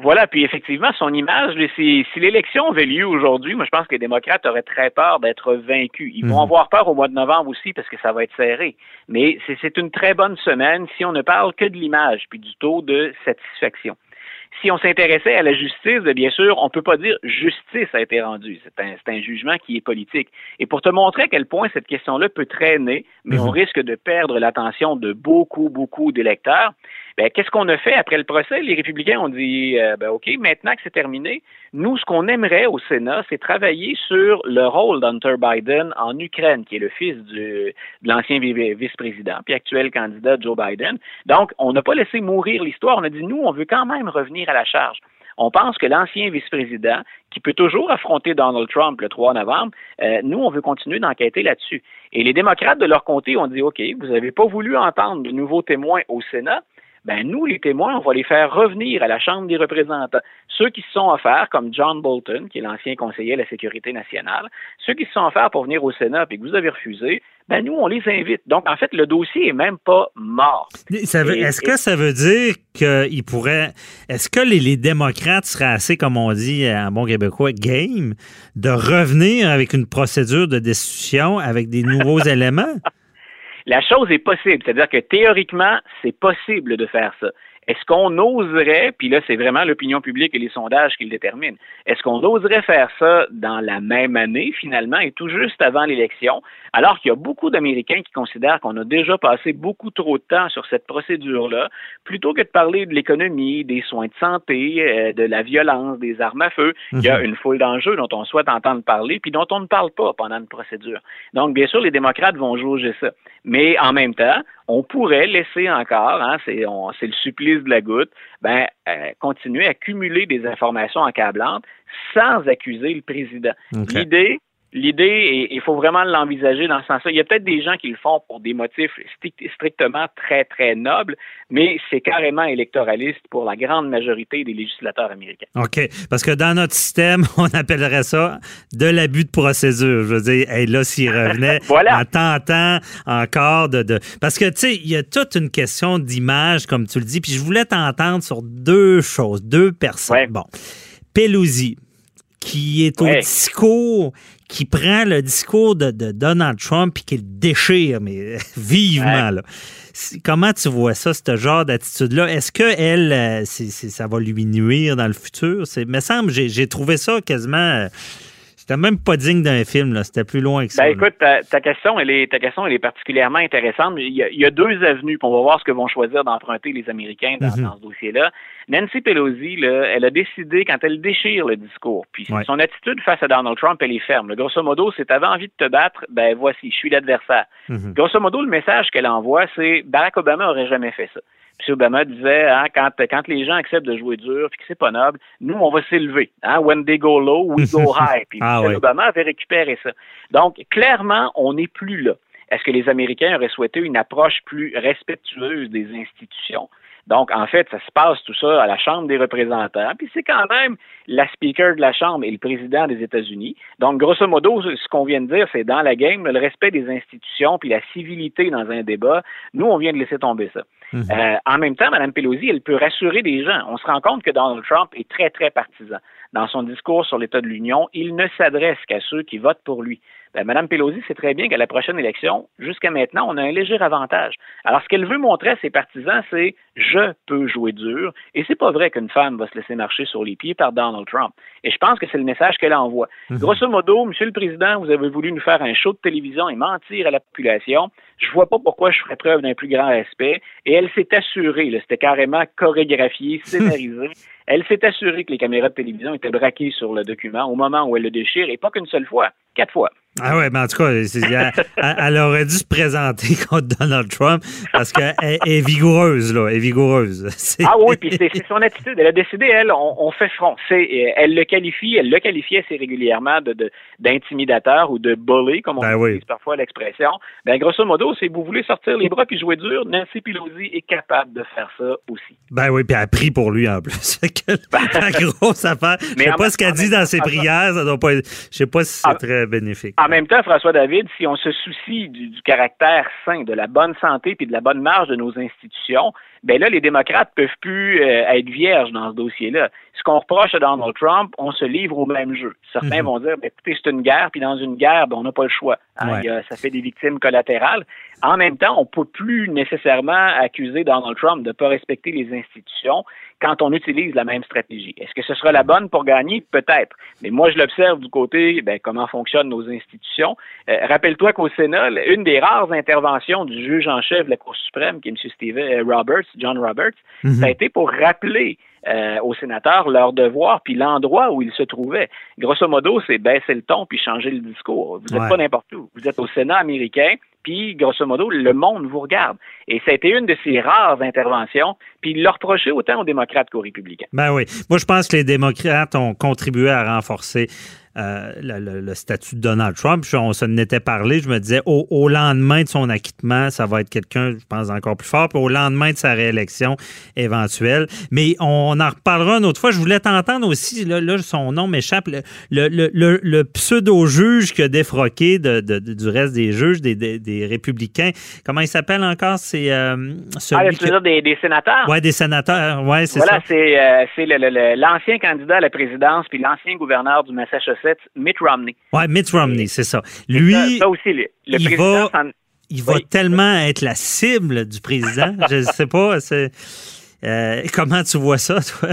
Voilà, puis effectivement, son image, si, si l'élection avait lieu aujourd'hui, moi je pense que les démocrates auraient très peur d'être vaincus. Ils vont Mhm. avoir peur au mois de novembre aussi parce que ça va être serré. Mais c'est- une très bonne semaine si on ne parle que de l'image puis du taux de satisfaction. Si on s'intéressait à la justice, bien sûr, on ne peut pas dire justice a été rendue. C'est un, jugement qui est politique. Et pour te montrer à quel point cette question-là peut traîner, mais Mhm. on risque de perdre l'attention de beaucoup, beaucoup d'électeurs, Ben, qu'est-ce qu'on a fait après le procès? Les républicains ont dit, euh, ben, OK, maintenant que c'est terminé, nous, ce qu'on aimerait au Sénat, c'est travailler sur le rôle d'Hunter Biden en Ukraine, qui est le fils de l'ancien vice-président, puis actuel candidat Joe Biden. Donc, on n'a pas laissé mourir l'histoire. On a dit, nous, on veut quand même revenir à la charge. On pense que l'ancien vice-président, qui peut toujours affronter Donald Trump le 3 novembre, euh, nous, on veut continuer d'enquêter là-dessus. Et les démocrates de leur comté ont dit, OK, vous n'avez pas voulu entendre de nouveaux témoins au Sénat, ben nous, les témoins, on va les faire revenir à la Chambre des représentants. Ceux qui se sont offerts, comme John Bolton, qui est l'ancien conseiller à la sécurité nationale, ceux qui se sont offerts pour venir au Sénat et que vous avez refusé, ben nous, on les invite. Donc, en fait, le dossier est même pas mort. Est-ce que ça veut dire qu'il pourrait... Est-ce que les, les, démocrates seraient assez, comme on dit en bon québécois, game, de revenir avec une procédure de destitution avec des nouveaux éléments? La chose est possible, c'est-à-dire que théoriquement, c'est possible de faire ça. Est-ce qu'on oserait, puis là c'est vraiment l'opinion publique et les sondages qui le déterminent, est-ce qu'on oserait faire ça dans la même année finalement et tout juste avant l'élection, alors qu'il y a beaucoup d'Américains qui considèrent qu'on a déjà passé beaucoup trop de temps sur cette procédure-là, plutôt que de parler de l'économie, des soins de santé, euh, de la violence, des armes à feu, il y a mhm. une foule d'enjeux dont on souhaite entendre parler, puis dont on ne parle pas pendant une procédure. Donc bien sûr, les démocrates vont jauger ça. Mais en même temps, on pourrait laisser encore, hein, c'est, le supplice de la goutte, ben, euh, continuer à cumuler des informations encablantes sans accuser le président. L'idée, L'idée, il faut vraiment l'envisager dans ce sens-là. Il y a peut-être des gens qui le font pour des motifs strictement très, très nobles, mais c'est carrément électoraliste pour la grande majorité des législateurs américains. OK. Parce que dans notre système, on appellerait ça de l'abus de procédure. Je veux dire, là, s'il revenait en tentant encore de, de... Parce que, tu sais, il y a toute une question d'image, comme tu le dis, puis je voulais t'entendre sur deux choses, deux personnes. Bon. Pelosi, qui est au discours, qui prend le discours de, Donald Trump et qui le déchire, mais vivement. Là. Comment tu vois ça, ce genre d'attitude-là? Est-ce que elle, euh, ça va lui nuire dans le futur? Il me semble, j'ai trouvé ça quasiment. Euh, c'était même pas digne d'un film, là. C'était plus loin que ça. Ben, écoute, ta, question, elle est, ta question, elle est particulièrement intéressante. Il y, a, il y a deux avenues, puis on va voir ce que vont choisir d'emprunter les Américains dans, mhm. ce dossier-là. Nancy Pelosi, là, elle a décidé, quand elle déchire le discours, puis son attitude face à Donald Trump, elle est ferme. grosso modo, c'est t'avais envie de te battre, ben voici, je suis l'adversaire. Mhm. Grosso modo, le message qu'elle envoie, c'est Barack Obama aurait jamais fait ça. M. Obama disait, hein, quand, quand les gens acceptent de jouer dur puis que c'est pas noble, nous, on va s'élever. Hein, when they go low, we go high. Puis ah, Obama avait récupéré ça. Donc, clairement, on n'est plus là. Est-ce que les Américains auraient souhaité une approche plus respectueuse des institutions? Donc, en fait, ça se passe tout ça à la Chambre des représentants. Puis c'est quand même la speaker de la Chambre et le président des États-Unis. Donc, grosso modo, ce qu'on vient de dire, c'est dans la game, le respect des institutions puis la civilité dans un débat. Nous, on vient de laisser tomber ça. Mhm. Euh, en même temps, Mme Pelosi, elle peut rassurer des gens. On se rend compte que Donald Trump est très, très partisan. Dans son discours sur l'État de l'Union, il ne s'adresse qu'à ceux qui votent pour lui. Ben, Mme Pelosi sait très bien qu'à la prochaine élection, jusqu'à maintenant, on a un léger avantage. Alors, ce qu'elle veut montrer à ses partisans, c'est je peux jouer dur. Et c'est pas vrai qu'une femme va se laisser marcher sur les pieds par Donald Trump. Et je pense que c'est le message qu'elle envoie. Mhm. Grosso modo, Monsieur le Président, vous avez voulu nous faire un show de télévision et mentir à la population. Je vois pas pourquoi je ferais preuve d'un plus grand respect. Et elle s'est assurée, c'était carrément chorégraphié, scénarisé. elle s'est assurée que les caméras de télévision étaient braquées sur le document au moment où elle le déchire, et pas qu'une seule fois, quatre fois. Ah ouais, mais en tout cas, elle, aurait dû se présenter contre Donald Trump parce qu'elle est vigoureuse, là. Elle est vigoureuse. Ah oui, puis c'est son attitude. Elle a décidé, elle, on, fait front. Elle le qualifie, elle le qualifiait assez régulièrement d'intimidateur de, ou de bully, comme on ben utilise parfois l'expression. Ben, grosso modo, si vous voulez sortir les bras puis jouer dur, Nancy Pelosi est capable de faire ça aussi. Ben oui, puis elle a pris pour lui en plus. la grosse affaire. Je sais pas ce qu'elle dit dans ses prières, ça doit pas Je sais pas si c'est ah, très bénéfique. En même temps, François David, si on se soucie du, caractère sain, de la bonne santé puis de la bonne marge de nos institutions, ben là, les démocrates peuvent plus euh, être vierges dans ce dossier-là. Ce qu'on reproche à Donald Trump, on se livre au même jeu. Certains mhm. vont dire, ben, écoutez, c'est une guerre, puis dans une guerre, ben, on n'a pas le choix. Hein, ça fait des victimes collatérales. En même temps, on peut plus nécessairement accuser Donald Trump de ne pas respecter les institutions quand on utilise la même stratégie. Est-ce que ce sera la bonne pour gagner? Peut-être. Mais moi, je l'observe du côté, ben, comment fonctionnent nos institutions. Euh, rappelle-toi qu'au Sénat, une des rares interventions du juge en chef de la Cour suprême, qui est M. Steve Roberts, John Roberts, Mhm. ça a été pour rappeler euh, aux sénateurs leur devoir puis l'endroit où ils se trouvaient. Grosso modo, c'est baisser le ton puis changer le discours. Vous n'êtes Ouais. pas n'importe où. Vous êtes au Sénat américain, puis grosso modo, le monde vous regarde. Et ça a été une de ces rares interventions, puis il l'a reproché autant aux démocrates qu'aux républicains. Ben oui. Moi, je pense que les démocrates ont contribué à renforcer euh, le, le- le statut de Donald Trump. On s'en était parlé. Je me disais, au, au lendemain de son acquittement, ça va être quelqu'un, je pense, encore plus fort. Puis au lendemain de sa réélection éventuelle. Mais on en reparlera une autre fois. Je voulais t'entendre aussi, là, là, son nom m'échappe, le, pseudo-juge qui a défroqué de, de- de- du reste des juges, des, des- des républicains. Comment il s'appelle encore? C'est euh, celui Ah, dire des, des sénateurs? Ouais, des sénateurs. Ouais, c'est Voilà, ça. c'est euh, l'ancien candidat à la présidence puis l'ancien gouverneur du Massachusetts, Mitt Romney. Ouais, Mitt Romney, c'est ça. Lui, ça aussi, le, le il président va- il va oui. tellement être la cible du président. Je ne sais pas. euh, comment tu vois ça, toi?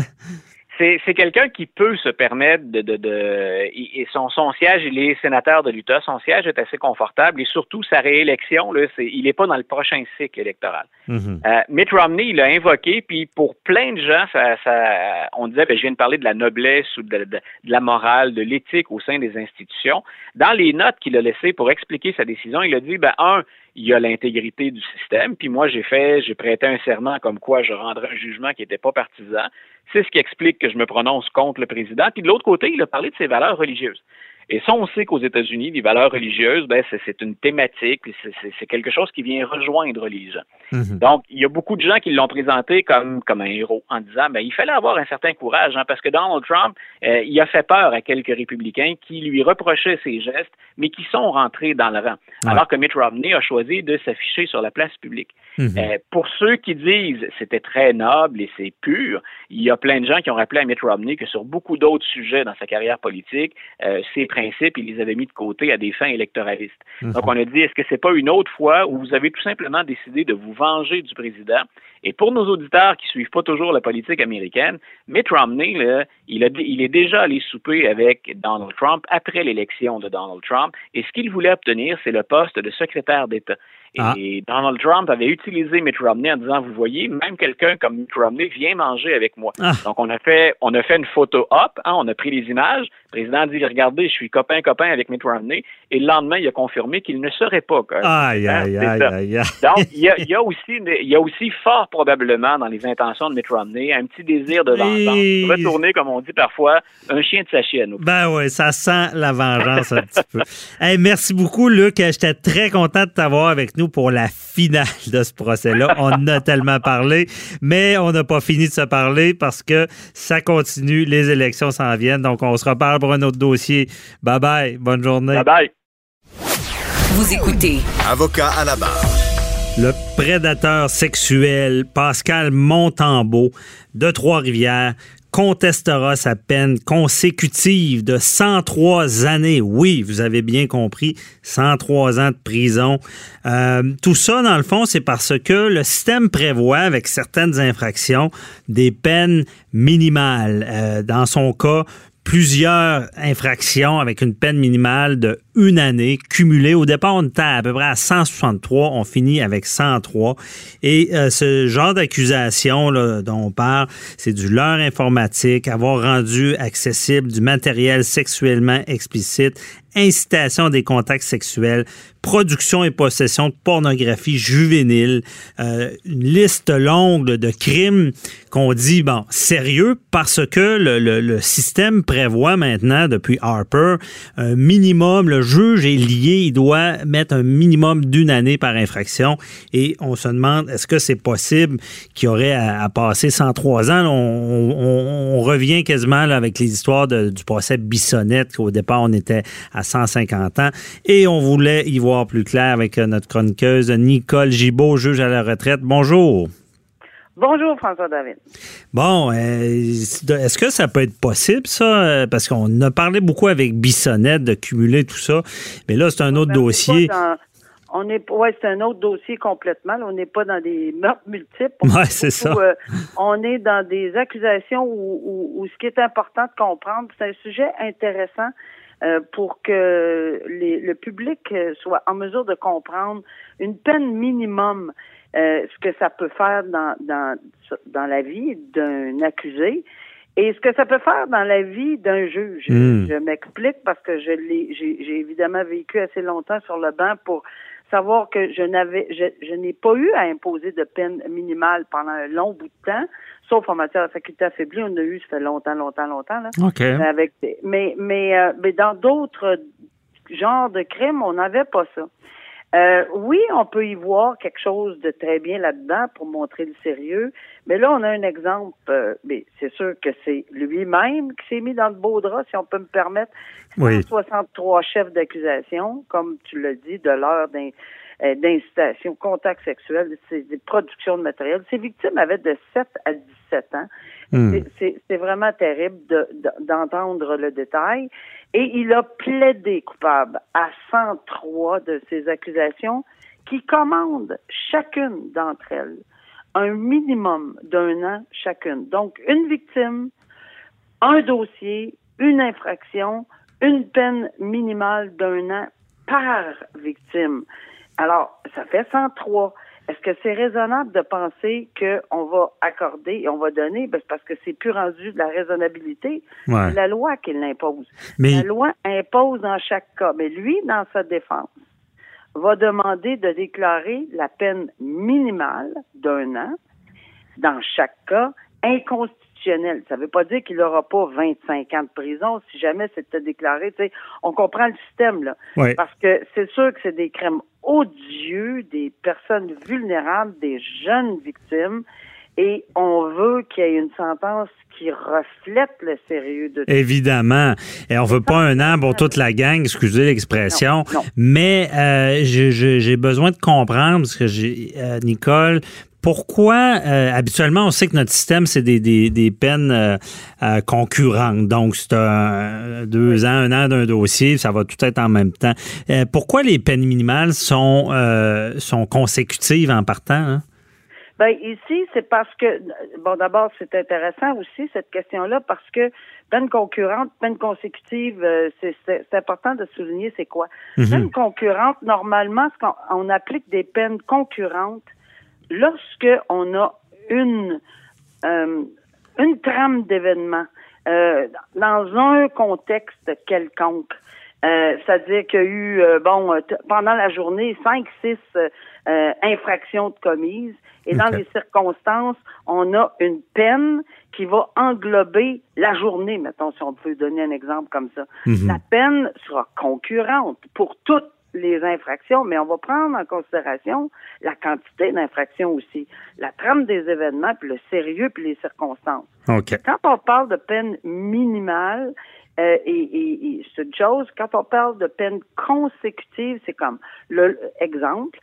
C'est quelqu'un qui peut se permettre de, de, de et son, son siège, il est sénateur de l'Utah. Son siège est assez confortable et surtout sa réélection, là, c'est, il n'est pas dans le prochain cycle électoral. Mhm. Euh, Mitt Romney, il l'a invoqué, puis pour plein de gens, ça, ça, on disait, ben, je viens de parler de la noblesse ou de la morale, de l'éthique au sein des institutions. Dans les notes qu'il a laissées pour expliquer sa décision, il a dit, ben, un, il y a l'intégrité du système, puis moi, j'ai fait, j'ai prêté un serment comme quoi je rendrais un jugement qui n'était pas partisan. C'est ce qui explique que je me prononce contre le président. Puis de l'autre côté, il a parlé de ses valeurs religieuses. Et ça, on sait qu'aux États-Unis, les valeurs religieuses, ben, c'est, c'est une thématique, c'est, c'est- c'est quelque chose qui vient rejoindre les gens. Mhm. Donc, il y a beaucoup de gens qui l'ont présenté comme, comme un héros en disant, ben, il fallait avoir un certain courage, hein, parce que Donald Trump, euh, il a fait peur à quelques républicains qui lui reprochaient ses gestes, mais qui sont rentrés dans le rang. Ouais. Alors que Mitt Romney a choisi de s'afficher sur la place publique. Mhm. Euh, pour ceux qui disent c'était très noble et c'est pur, il y a plein de gens qui ont rappelé à Mitt Romney que sur beaucoup d'autres sujets dans sa carrière politique, euh, ses principes, il les avait mis de côté à des fins électoralistes. Mhm. Donc on a dit est-ce que c'est pas une autre fois où vous avez tout simplement décidé de vous venger du président Et pour nos auditeurs qui suivent pas toujours la politique américaine, Mitt Romney, là, il, a, il est déjà allé souper avec Donald Trump après l'élection de Donald Trump, et ce qu'il voulait obtenir, c'est le poste de secrétaire d'État. Et Ah. Donald Trump avait utilisé Mitt Romney en disant, vous voyez, même quelqu'un comme Mitt Romney vient manger avec moi. Ah. Donc on a fait, on a fait une photo op, hein, on a pris les images. Le président a dit, regardez, je suis copain copain avec Mitt Romney. Et le lendemain, il a confirmé qu'il ne serait pas. euh, Aïe, aïe, aïe, aïe, aïe. Donc, il y, a, il y a aussi, il y a aussi fort probablement dans les intentions de Mitt Romney un petit désir de vengeance, retourner, comme on dit parfois, un chien de sa chienne. Ben oui, ça sent la vengeance un petit peu. Hey, merci beaucoup, Luc. J'étais très content de t'avoir avec nous pour la finale de ce procès-là. On a tellement parlé, mais on n'a pas fini de se parler parce que ça continue. Les élections s'en viennent. Donc, on se reparle pour un autre dossier. Bye bye. Bonne journée. Bye bye. Vous écoutez Avocat à la barre. Le prédateur sexuel Pascal Montembeau de Trois-Rivières contestera sa peine consécutive de 103 années. Oui, vous avez bien compris, 103 ans de prison. Euh, tout ça, dans le fond, c'est parce que le système prévoit, avec certaines infractions, des peines minimales. Euh, dans son cas, plusieurs infractions avec une peine minimale de une année cumulée. Au départ, on était à peu près à 163. On finit avec 103. Et euh, ce genre d'accusation dont on parle, c'est du leurre informatique, avoir rendu accessible du matériel sexuellement explicite, incitation à des contacts sexuels, production et possession de pornographie juvénile, euh, une liste longue de crimes qu'on dit, bon, sérieux, parce que le, le- le système prévoit maintenant, depuis Harper, un minimum, le juge est lié, il doit mettre un minimum d'une année par infraction, et on se demande, est-ce que c'est possible qu'il y aurait à, passer 103 ans? On, revient quasiment avec les histoires du procès Bissonnette, qu'au départ, on était à 150 ans, et on voulait y voir plus clair avec euh, notre chroniqueuse Nicole Gibault, juge à la retraite. Bonjour. Bonjour, François David. Bon, euh, est-ce que ça peut être possible, ça? Euh, Parce qu'on a parlé beaucoup avec Bissonnette de cumuler tout ça, mais là, c'est un autre Ben, on n'est dossier. dans- On est, ouais, c'est un autre dossier complètement. là. On n'est pas dans des meurtres multiples. Ouais, c'est ça. Euh, on est dans des accusations où, où- où ce qui est important de comprendre, c'est un sujet intéressant euh, pour que les- le public soit en mesure de comprendre une peine minimum. Euh, ce que ça peut faire dans, dans, dans la vie d'un accusé et ce que ça peut faire dans la vie d'un juge. Hmm. Je m'explique parce que je l'ai, j'ai, j'ai évidemment vécu assez longtemps sur le banc pour savoir que je n'avais, je, je n'ai pas eu à imposer de peine minimale pendant un long bout de temps, sauf en matière de faculté affaiblie, on a eu, ça fait longtemps, longtemps, longtemps, là. OK. Avec, mais, mais, euh, mais dans d'autres genres de crimes, on n'avait pas ça. Euh, oui, on peut y voir quelque chose de très bien là-dedans pour montrer le sérieux, mais là, on a un exemple, euh, mais c'est sûr que c'est lui-même qui s'est mis dans le beau drap, si on peut me permettre. Oui. 163 chefs d'accusation, comme tu l'as dit, de l'heure d'in- euh, d'incitation, contact sexuel, c'est des productions de matériel. Ces victimes avaient de 7 à 17 ans. Hmm. C'est- vraiment terrible de- de- d'entendre le détail. Et il a plaidé coupable à 103 de ces accusations qui commandent chacune d'entre elles un minimum d'un an chacune. Donc, une victime, un dossier, une infraction, une peine minimale d'un an par victime. Alors, ça fait 103. Est-ce que c'est raisonnable de penser qu'on va accorder et on va donner? Ben, parce que c'est plus rendu de la raisonnabilité. Ouais. C'est la loi qui l'impose. Mais- La loi impose dans chaque cas. Mais lui, dans sa défense, va demander de déclarer la peine minimale d'un an dans chaque cas inconstitutionnelle. Ça ne veut pas dire qu'il n'aura pas 25 ans de prison si jamais c'était déclaré. On comprend le système, là. Parce que c'est sûr que c'est des crimes odieux, des personnes vulnérables, des jeunes victimes. Et on veut qu'il y ait une sentence qui reflète le sérieux de tout Évidemment. Et on veut pas un an pour toute la gang, excusez l'expression. Mais euh, j'ai besoin de comprendre, parce que j'ai, euh, Nicole, pourquoi euh, habituellement on sait que notre système c'est des, des, des peines euh, euh, concurrentes. Donc c'est un, deux ans, un an d'un dossier, ça va tout être en même temps. Euh, pourquoi les peines minimales sont euh, sont consécutives en partant? hein? Ben ici, c'est parce que bon d'abord c'est intéressant aussi cette question-là parce que peine concurrente, peine consécutive, euh, c'est c'est- c'est important de souligner c'est quoi. Mhm. Peine concurrente, normalement, ce qu'on on applique des peines concurrentes lorsque on a une euh, une trame d'événements euh, dans un contexte quelconque. Euh, C'est-à-dire qu'il y a eu, euh, bon, euh, pendant la journée, cinq, six infractions de commises. Et dans les circonstances, on a une peine qui va englober la journée, mettons, si on peut donner un exemple comme ça. Mhm. La peine sera concurrente pour toutes les infractions, mais on va prendre en considération la quantité d'infractions aussi, la trame des événements, puis le sérieux, puis les circonstances. OK. Quand on parle de peine minimale, euh, et, et- et c'est une chose, quand on parle de peine consécutive, c'est comme, le exemple,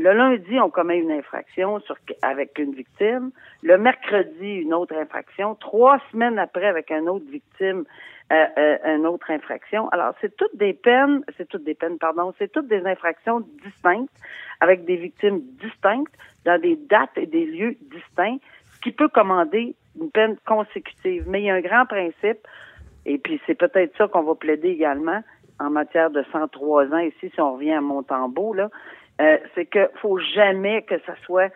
le lundi, on commet une infraction sur, avec une victime. Le mercredi, une autre infraction. Trois semaines après, avec une autre victime, une autre infraction. Alors, c'est toutes des peines, c'est toutes des peines, pardon, c'est toutes des infractions distinctes, avec des victimes distinctes, dans des dates et des lieux distincts, ce qui peut commander une peine consécutive. Mais il y a un grand principe, et puis c'est peut-être ça qu'on va plaider également en matière de 103 ans ici, si on revient à Montembeau, là, euh, c'est que faut jamais que ça soit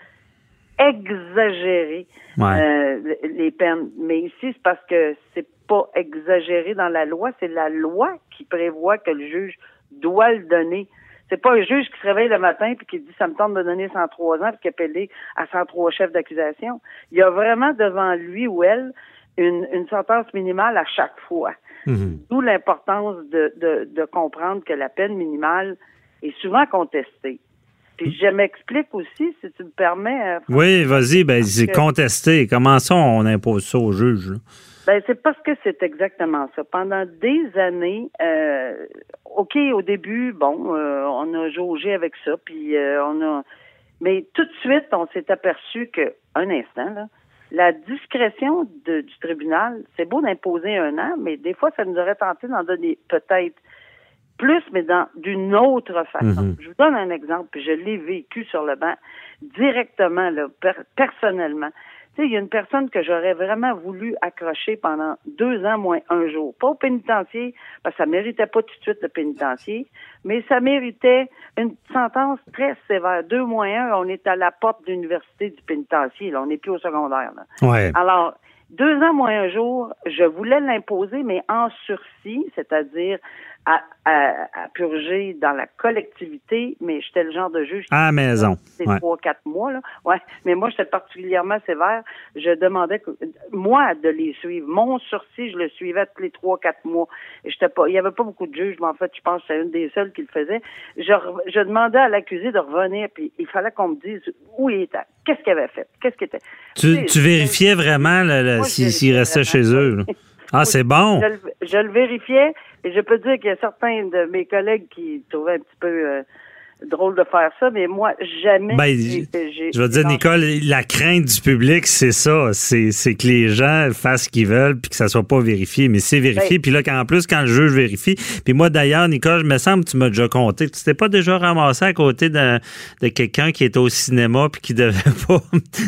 exagéré Ouais. euh, les peines. Mais ici, c'est parce que c'est pas exagéré dans la loi, c'est la loi qui prévoit que le juge doit le donner. C'est pas un juge qui se réveille le matin puis qui dit ça me tente de donner 103 ans puis qui appelle à 103 chefs d'accusation. Il y a vraiment devant lui ou elle une, une sentence minimale à chaque fois. Mhm. D'où l'importance de, de, de comprendre que la peine minimale est souvent contestée. Puis je m'explique aussi, si tu me permets. euh, Oui, vas-y, ben, c'est que- contesté. Comment ça, on impose ça au juge? là? Ben, c'est parce que c'est exactement ça. Pendant des années, euh, OK, au début, bon, euh, on a jaugé avec ça, puis euh, on a... Mais tout de suite, on s'est aperçu que, un instant, là, la discrétion de- du tribunal, c'est beau d'imposer un an, mais des fois, ça nous aurait tenté d'en donner peut-être plus, mais dans d'une autre façon. Mhm. Je vous donne un exemple, puis je l'ai vécu sur le banc directement, là, per- personnellement. Tu sais, il y a une personne que j'aurais vraiment voulu accrocher pendant deux ans moins un jour. Pas au pénitencier, parce que ça méritait pas tout de suite le pénitencier, mais ça méritait une sentence très sévère. Deux moins un, on est à la porte de l'université du pénitencier, là. On n'est plus au secondaire, là. Ouais. Alors, deux ans moins un jour, je voulais l'imposer, mais en sursis, c'est-à-dire à, à- à purger dans la collectivité, mais j'étais le genre de juge À la maison. c'est trois, quatre mois, là. Ouais. Mais moi, j'étais particulièrement sévère. Je demandais que, moi, de les suivre. Mon sursis, je le suivais tous les trois, quatre mois. J'étais pas, il y avait pas beaucoup de juges, mais en fait, je pense que c'est une des seules qui le faisait. Je, je demandais à l'accusé de revenir, puis il fallait qu'on me dise où il était, qu'est-ce qu'il avait fait, qu'est-ce qu'il était. Tu, tu vérifiais vraiment vérifiais restaient chez eux. là. Ah, c'est bon. Je, le- je le vérifiais et je peux dire qu'il y a certains de mes collègues qui trouvaient un petit peu euh, drôle de faire ça, mais moi, jamais. Ben, Je vais te dire, Nicole, la crainte du public, c'est ça. C'est c'est que les gens fassent ce qu'ils veulent puis que ça soit pas vérifié. Mais c'est vérifié. Ben- puis là, qu'en plus, quand le juge vérifie. Puis moi, d'ailleurs, Nicole, je me semble que tu m'as déjà compté tu t'es pas déjà ramassé à côté de, de quelqu'un qui était au cinéma puis qui devait pas.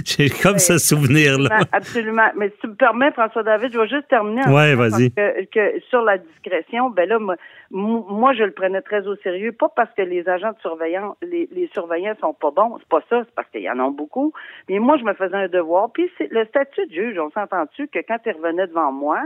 J'ai comme ce souvenir-là. Absolument, absolument. Mais si tu me permets, François-David, je vais juste terminer. en disant vas-y. Que, que sur la discrétion, ben là, moi, moi, je le prenais très au sérieux. Pas parce que les agents de surveillance, les, les surveillants sont pas bons. C'est pas ça. C'est parce qu'il y en a beaucoup. Mais moi, je me faisais un devoir. Puis c'est le statut de juge. On s'entend-tu que quand il revenait devant moi,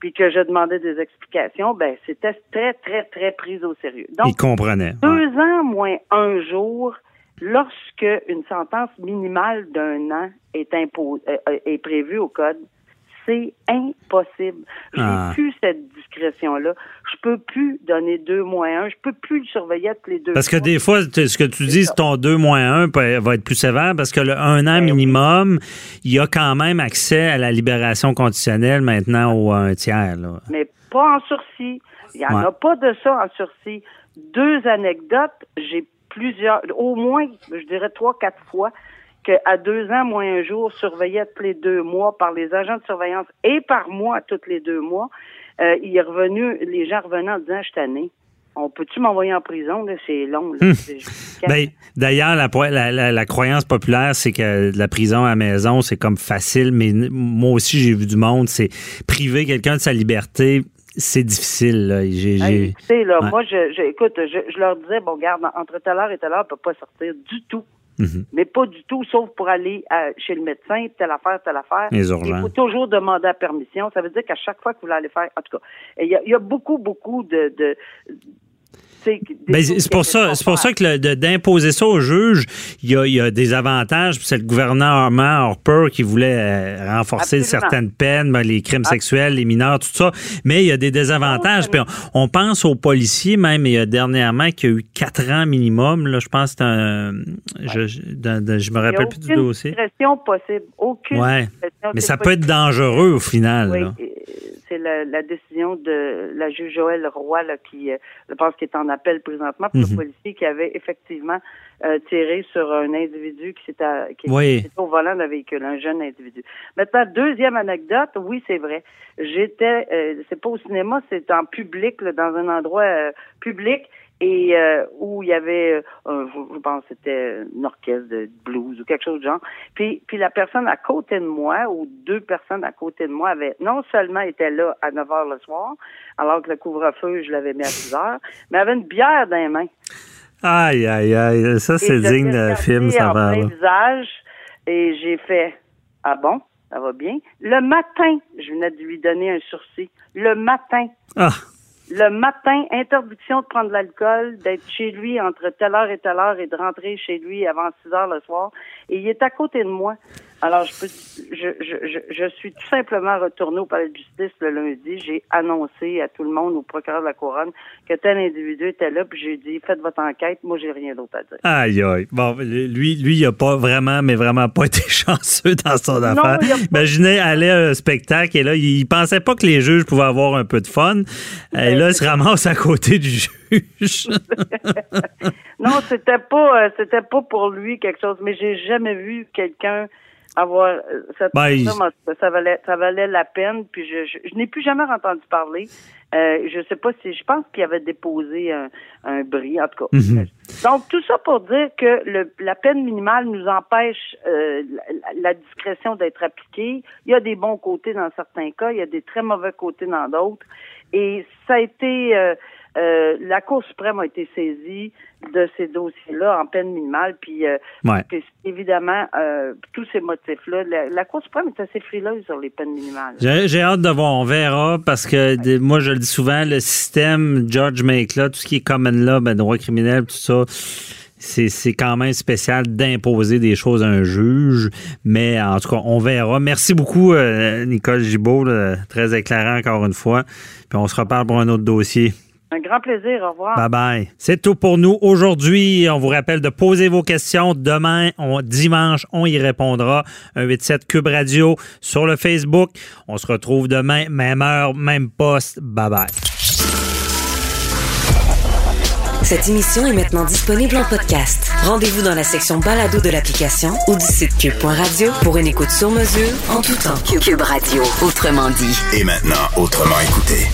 puis que je demandais des explications, ben c'était très, très, très pris au sérieux. Donc, Il comprenait. deux ans moins un jour, lorsque une sentence minimale d'un an est, impo- euh, euh, est prévue au code, c'est impossible. J'ai Ah. plus cette discrétion-là. Je peux plus donner deux moins un. Je peux plus le surveiller tous les deux Parce que des fois, ce que tu dis, ton 2 moins 1 va être plus sévère parce que le 1 an Ben minimum, il y a quand même accès à la libération conditionnelle maintenant au un tiers. Là. mais pas en sursis. Il n'y en Ouais. a pas de ça en sursis. Deux anecdotes, j'ai plusieurs, au moins, je dirais trois, quatre fois, qu'à deux ans, moins un jour, surveillé tous les deux mois par les agents de surveillance et par moi tous les deux mois, euh, il est revenu, les gens revenaient en disant, je suis. On peut-tu m'envoyer en prison? C'est long. Ben, D'ailleurs, la, po- la- la- la croyance populaire, c'est que la prison à la maison, c'est comme facile, mais moi aussi, j'ai vu du monde, c'est priver quelqu'un de sa liberté, c'est difficile. là. J'ai- Hey, j'ai- écoutez, là, Ouais. moi, je, je- écoute, je, je leur disais, bon, garde, entre telle heure et telle heure, on peut pas sortir du tout. Mhm. Mais pas du tout, sauf pour aller à- chez le médecin, telle affaire, telle affaire. Les Il urgences. faut toujours demander la permission. Ça veut dire qu'à chaque fois que vous voulez aller faire, en tout cas, il y a, il y a beaucoup, beaucoup de... de c'est pour ça, c'est pour ça que d'imposer ça au juge, il y a, il y a des avantages. C'est le gouverneur Harper qui voulait euh, renforcer Absolument. certaines peines, ben, les crimes sexuels, les mineurs, tout ça. Mais il y a des désavantages. Puis on, on pense aux policiers même. Il y a dernièrement qu'il y a eu quatre ans minimum. Là, je pense que c'est un, je, je, dans- dans- je me rappelle plus du aucune dossier. discrétion possible. Aucune Ouais. Mais ça peut être dangereux au final. Oui, là. C'est la, la décision de la juge Joël Roy là, qui, euh, je pense, qui est en appel présentement pour Mhm. le policier qui avait effectivement euh, tiré sur un individu qui s'était qui Oui. était au volant d'un véhicule, un jeune individu. Maintenant, deuxième anecdote, oui, c'est vrai. J'étais, euh, c'est pas au cinéma, c'est en public, là, dans un endroit euh, public. Et euh, où il y avait, euh, je, je pense que c'était une orchestre de blues ou quelque chose du genre. Puis, puis la personne à côté de moi, ou deux personnes à côté de moi, avaient non seulement été là à 9 heures le soir, alors que le couvre-feu, je l'avais mis à 6 heures, mais avait une bière dans les mains. Aïe, aïe, aïe. Ça, c'est digne de regardé film, ça va. visage, et j'ai fait, ah bon, ça va bien. Le matin, je venais de lui donner un sursis. Le matin. Ah, Le matin, interdiction de prendre de l'alcool, d'être chez lui entre telle heure et telle heure et de rentrer chez lui avant 6 heures le soir. Et il est à côté de moi. Alors, je peux, je, je, je, je suis tout simplement retourné au palais de justice le lundi. J'ai annoncé à tout le monde, au procureur de la couronne, que tel individu était là, puis j'ai dit, faites votre enquête, moi, j'ai rien d'autre à dire. Aïe, aïe. Bon, lui, lui, il a pas vraiment, mais vraiment pas été chanceux dans son affaire. Imaginez aller à un spectacle et là, il pensait pas que les juges pouvaient avoir un peu de fun. Et là, il se ramasse à côté du juge. juge. non, c'était pas, euh, c'était pas pour lui quelque chose, mais j'ai jamais vu quelqu'un avoir euh, cette Ben, il- ça, ça valait ça valait la peine puis je je, je n'ai plus jamais entendu parler. Euh, je sais pas si je pense qu'il avait déposé un, un bris en tout cas. Mhm. donc tout ça pour dire que le, la peine minimale nous empêche euh, la, la discrétion d'être appliquée. Il y a des bons côtés dans certains cas il y a des très mauvais côtés dans d'autres. Et ça a été euh, euh, la Cour suprême a été saisie de ces dossiers-là en peine minimale, puis euh, Ouais. évidemment, euh, tous ces motifs-là, la, la Cour suprême est assez frileuse sur les peines minimales. J'ai hâte de voir, on verra, parce que moi, je le dis souvent, le système Judge Make là, tout ce qui est common law, ben, droit criminel, tout ça, c'est quand même spécial d'imposer des choses à un juge. Mais en tout cas, on verra. Merci beaucoup, euh, Nicole Gibault, là, très éclairant encore une fois. Puis on se reparle pour un autre dossier. Un grand plaisir, au revoir. Bye bye. C'est tout pour nous aujourd'hui. On vous rappelle de poser vos questions. Demain, on- dimanche, on y répondra. Un 87 Cube Radio sur le Facebook. On se retrouve demain, même heure, même poste. Bye bye. Cette émission est maintenant disponible en podcast. Rendez-vous dans la section balado de l'application ou du site cube.radio pour une écoute sur mesure en tout temps. Cube Radio, autrement dit. Et maintenant, autrement écouté.